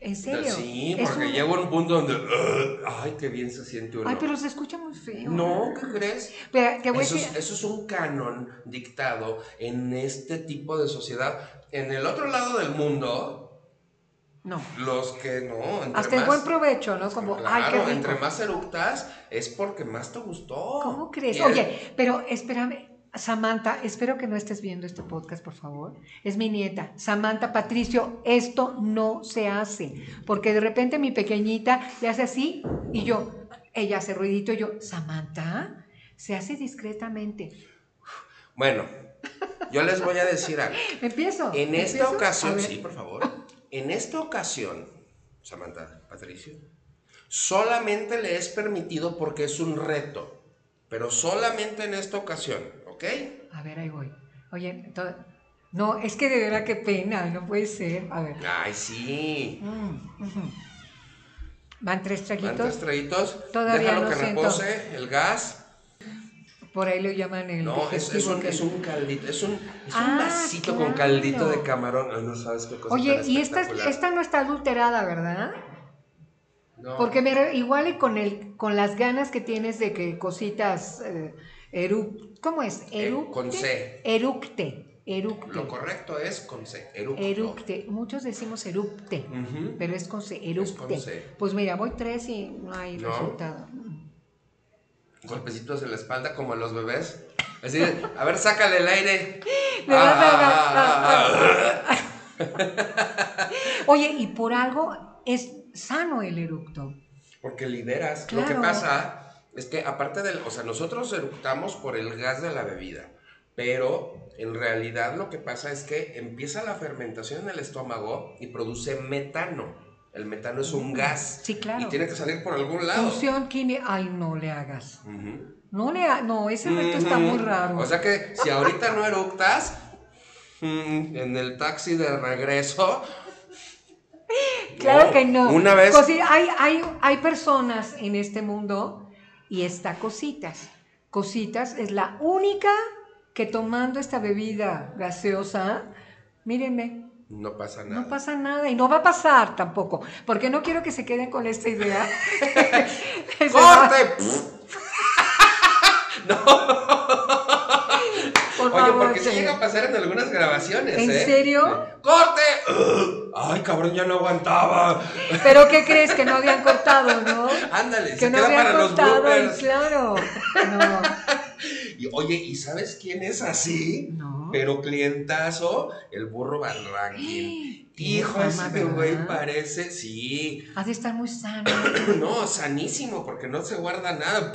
¿En serio? Sí, Es porque un- llega un punto donde, "Ugh, ay, qué bien se siente uno. Ay, pero se escucha muy feo. No, ¿qué crees? Pero te voy Eso a es, eso es un canon dictado en este tipo de sociedad. En el otro lado del mundo, No. los que no, entre Hasta el buen provecho, ¿no? Como, claro, ay, qué rico. entre más eructas es porque más te gustó. ¿Cómo crees? Es- Oye, pero espérame, Samantha, espero que no estés viendo este podcast, por favor. Es mi nieta. Samantha, Patricio, esto no se hace. Porque de repente mi pequeñita le hace así y yo, ella hace ruidito y yo, Samantha, se hace discretamente. Bueno, yo les voy a decir algo. <laughs> Empiezo. En esta ocasión, sí, por favor. En esta ocasión, Samantha, Patricio, solamente le es permitido porque es un reto. Pero solamente en esta ocasión, ¿ok? A ver, ahí voy. Oye, no, es que de verdad qué pena, no puede ser. A ver. Ay, sí. Mm. Van tres Van tres traguitos. traguitos. Todavía Déjalo no que siento. repose el gas. Por ahí lo llaman el No, es, un, que- es un caldito. Es un, es un Ah, vasito con caldito de camarón. Ay, no sabes qué cosa Oye, y esta, esta no está adulterada, ¿verdad? No. Porque me re- igual y con el con las ganas que tienes de que cositas eh, eru- ¿cómo es? Eh, Eructe. con C. Eructe, eructe. Lo correcto es con C. Eructo. Eructe. Muchos decimos erupte, pero es con C, eructe. con C. Pues mira, voy tres y no hay No. resultado. Golpecitos en la espalda como a los bebés. Así de, a ver, sácale el aire. <laughs> Ah, Oye, y por algo es sano el eructo. Porque liberas. Lo que pasa es que aparte del, o sea, nosotros eructamos por el gas de la bebida, pero en realidad lo que pasa es que empieza la fermentación en el estómago y produce metano. El metano es un gas Mm, Sí, claro. y tiene que salir por algún lado. Función química. Ay, no le hagas. No le ha- no, ese reto está muy raro. O sea que si ahorita no eructas, mm, en el taxi de regreso. <laughs> Claro que no. Una vez. Cosi- hay, hay, hay personas en este mundo y está Cositas. Cositas es la única que tomando esta bebida gaseosa, mírenme, No pasa nada. no pasa nada y no va a pasar tampoco, porque no quiero que se queden con esta idea. <laughs> <laughs> ¡Corte! <laughs> por Oye, favor, porque sí llega a pasar en algunas grabaciones, ¿En ¿eh? serio? ¡Corte! <gasps> ¡Ay, cabrón, ya no aguantaba! Pero ¿qué crees que no habían cortado, no? Ándale, Que se no queda habían para los cortado, y bloopers. claro. <laughs> No, Y, oye, ¿y sabes quién es así? no. Pero clientazo, el burro. Tiene <gasps> Hijo, ese güey parece, sí. Ha de estar muy sano. <coughs> No, sanísimo, porque no se guarda nada.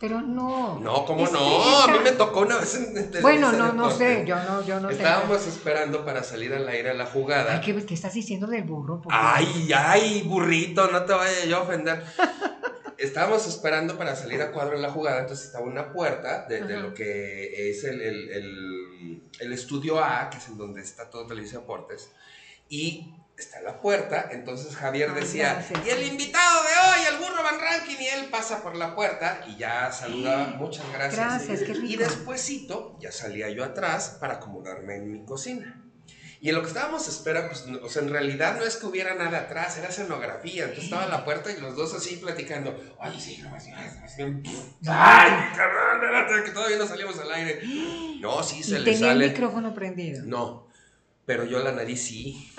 Pero no. No, ¿cómo Es no? esa- A mí me tocó una vez en en Bueno, no, no sé, yo no, yo no. Estábamos esperando para salir al aire a la jugada. Ay, ¿qué, qué estás diciendo del burro? Ay, ay, burrito, no te vaya yo a ofender. <laughs> Estábamos esperando para salir a cuadro en la jugada, entonces estaba una puerta de, lo que es el, el- el- el estudio A, que es en donde está todo Televisa Deportes. y está la puerta, entonces Javier Ay, decía, y el invitado de hoy, el burro Van Rankin, y él pasa por la puerta y ya saluda, muchas gracias. Gracias, qué rico. Y despuesito ya salía yo atrás para acomodarme en mi cocina. Y en lo que estábamos esperando, pues, no- o sea, en realidad no es que hubiera nada atrás, era escenografía. Entonces estaba la puerta y los dos así platicando. Ay, sí, no, así, Ay, cabrón, que todavía no salimos al aire. <gasps> No, sí, se le tenía sale. el micrófono prendido. No, pero yo la nariz sí.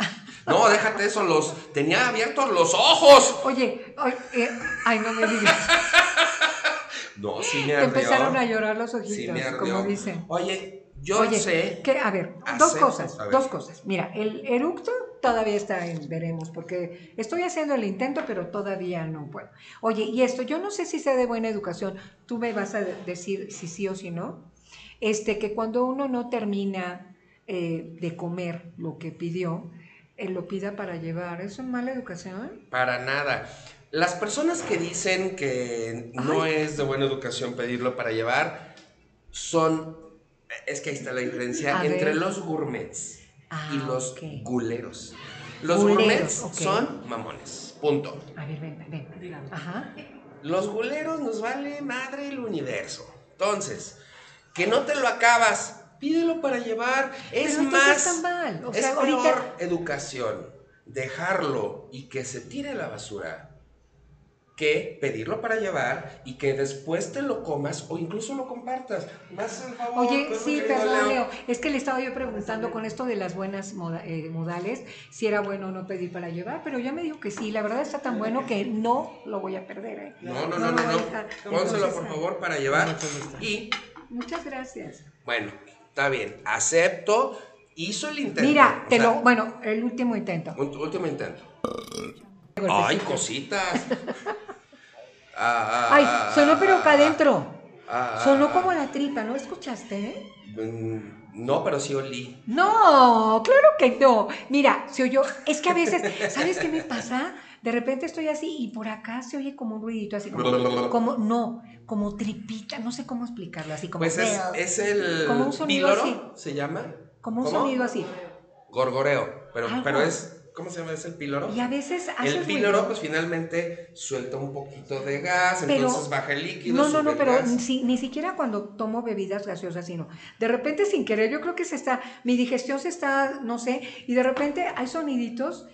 No, déjate eso, los tenía abiertos los ojos. Oye, oye, eh, ay, no me digas. <laughs> No, sí me ardió. empezaron a llorar los ojitos, Sí me ardió. como dicen. Oye, yo Oye, sé. que, a ver, dos acepto- cosas, dos cosas. Mira, el eructo todavía está en veremos, porque estoy haciendo el intento, pero todavía no puedo. Oye, y esto, yo no sé si sea de buena educación, tú me vas a de- decir si sí o si no, este, que cuando uno no termina eh, de comer lo que pidió, él lo pida para llevar, ¿es una mala educación? Para nada. Las personas que dicen que no es de buena educación pedirlo para llevar son. Es que ahí está la diferencia A entre ver. los gourmets Ah, y los ok. guleros. Los Guleros, gourmets son mamones. Punto. A ver, ven, ven. Ajá. Los guleros nos vale madre el universo. Entonces, que no te lo acabas, pídelo para llevar. Es Pero más. está mal. O es peor ahorita- educación dejarlo y que se tire la basura que pedirlo para llevar y que después te lo comas o incluso lo compartas. ¿Me haces el favor? Oye, pues, sí, perdón, Leo? Es que le estaba yo preguntando con esto de las buenas moda- eh, modales, si era bueno o no pedir para llevar, pero ya me dijo que sí. La verdad está tan bueno que no lo voy a perder. ¿eh? No, no, No no, no, no. Pónselo por favor para llevar. Y Muchas gracias. bueno, está bien, acepto. Hizo el intento. Mira, te sea, lo, bueno, el último intento. un- último intento. Ay, cositas. Ah, <laughs> Ay, sonó pero acá adentro. ah, Sonó como la tripa, ¿no escuchaste? Mm, No, pero sí olí. No, claro que no. Mira, se oyó, es que a veces, ¿sabes qué me pasa? De repente estoy así y por acá se oye como un ruidito así como, como no, como tripita, no sé cómo explicarlo, así como Pues es, es el Como un sonido píloro, así. ¿se llama? como un ¿Cómo? sonido así. Gorgoreo, pero, Algo. pero es, ¿cómo se llama? ¿Es el píloro? Y a veces hace El píloro, pues finalmente suelta un poquito de gas, Pero- entonces baja el líquido. No, no, no, pero si- ni siquiera cuando tomo bebidas gaseosas, sino de repente sin querer, yo creo que se está, mi digestión se está, no sé, y de repente hay soniditos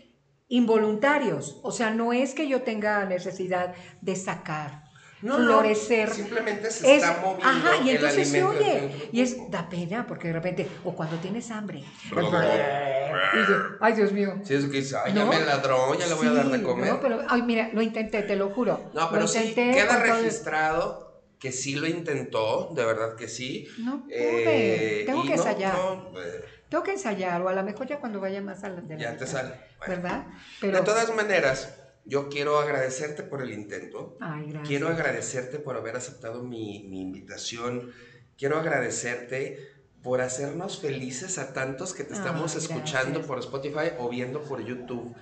involuntarios, o sea, no es que yo tenga necesidad de sacar, No, no, florecer. simplemente se Es, está moviendo ajá, y entonces se oye, y es, da pena, porque de repente, o cuando tienes hambre, y yo, ay Dios mío. Sí, es que dice, ay, ya me ladró, ya le voy a dar de comer. no, pero, ay, mira, lo intenté, te lo juro. No, pero sí, queda registrado que sí lo intentó, de verdad que sí. No pude, Eh, tengo que no, ensayar. no, eh, Tengo que ensayar, o a lo mejor ya cuando vaya más a la de la ya te sale. Bueno. ¿Verdad? De todas maneras, yo quiero agradecerte por el intento. Ay, gracias. Quiero agradecerte por haber aceptado mi, mi invitación. Quiero agradecerte por hacernos felices a tantos que te estamos escuchando por Spotify o viendo por YouTube.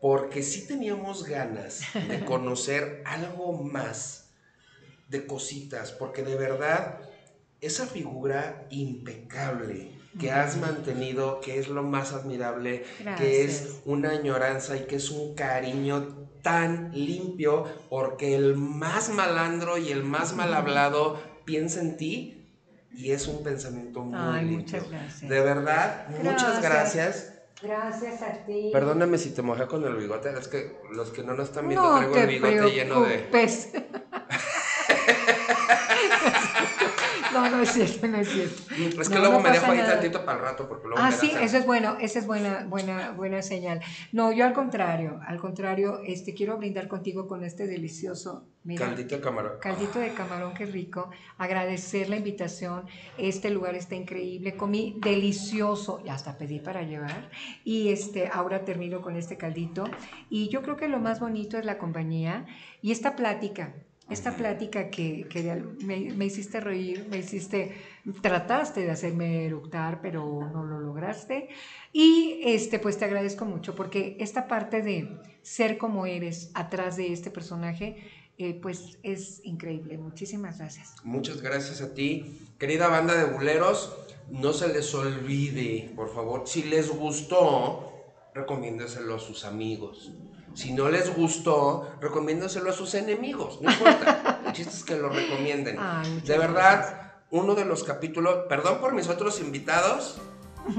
Porque sí teníamos ganas de <laughs> conocer algo más de cositas. Porque de verdad, esa figura impecable que has mantenido, que es lo más admirable, que es una añoranza y que es un cariño tan limpio, porque el más malandro y el más mal hablado piensa en ti y es un pensamiento muy Ay, limpio. muchas gracias. De verdad, muchas Gracias. gracias. A ti. Perdóname si te mojé con el bigote, es que los que no nos están viendo no traigo el bigote lleno de... <laughs> preocupes. No, es cierto, no es cierto. Es que No, luego no me dejo pasa ahí nada. tantito para el rato porque luego Ah, me sí, eso es bueno, esa es buena, buena, buena señal. No, yo al contrario, al contrario, este, quiero brindar contigo con este delicioso, mira, Caldito de camarón. Caldito de camarón, qué rico. Agradecer la invitación. Este lugar está increíble. Comí delicioso y hasta pedí para llevar. Y este, ahora termino con este caldito. Y yo creo que lo más bonito es la compañía y esta plática. Esta plática que, que me, me hiciste reír, me hiciste, trataste de hacerme eructar, pero no lo lograste. Y este, pues te agradezco mucho porque esta parte de ser como eres atrás de este personaje, eh, pues es increíble. Muchísimas gracias. Muchas gracias a ti. Querida banda de buleros, no se les olvide, por favor, si les gustó, recomiéndeselo a sus amigos. Si no les gustó, recomiéndeselo a sus enemigos. No importa. El chiste es que lo recomienden. Ay, de verdad, uno de los capítulos, perdón por mis otros invitados,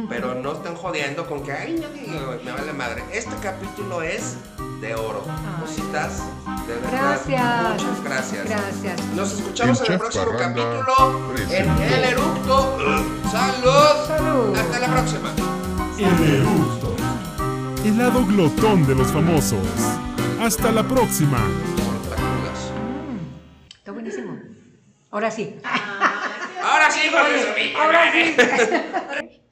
pero no están jodiendo con que, ay, no, me vale madre. Este capítulo es de oro. Ay. Cositas, de verdad. Gracias. Muchas gracias. Gracias. Nos escuchamos en el próximo Parranda capítulo en. El Eructo. ¡Salud! Salud. Hasta la próxima. El eructo. El lado glotón de los famosos. Hasta la próxima. Está buenísimo. Ahora sí. Ahora sí. Ahora sí. <laughs>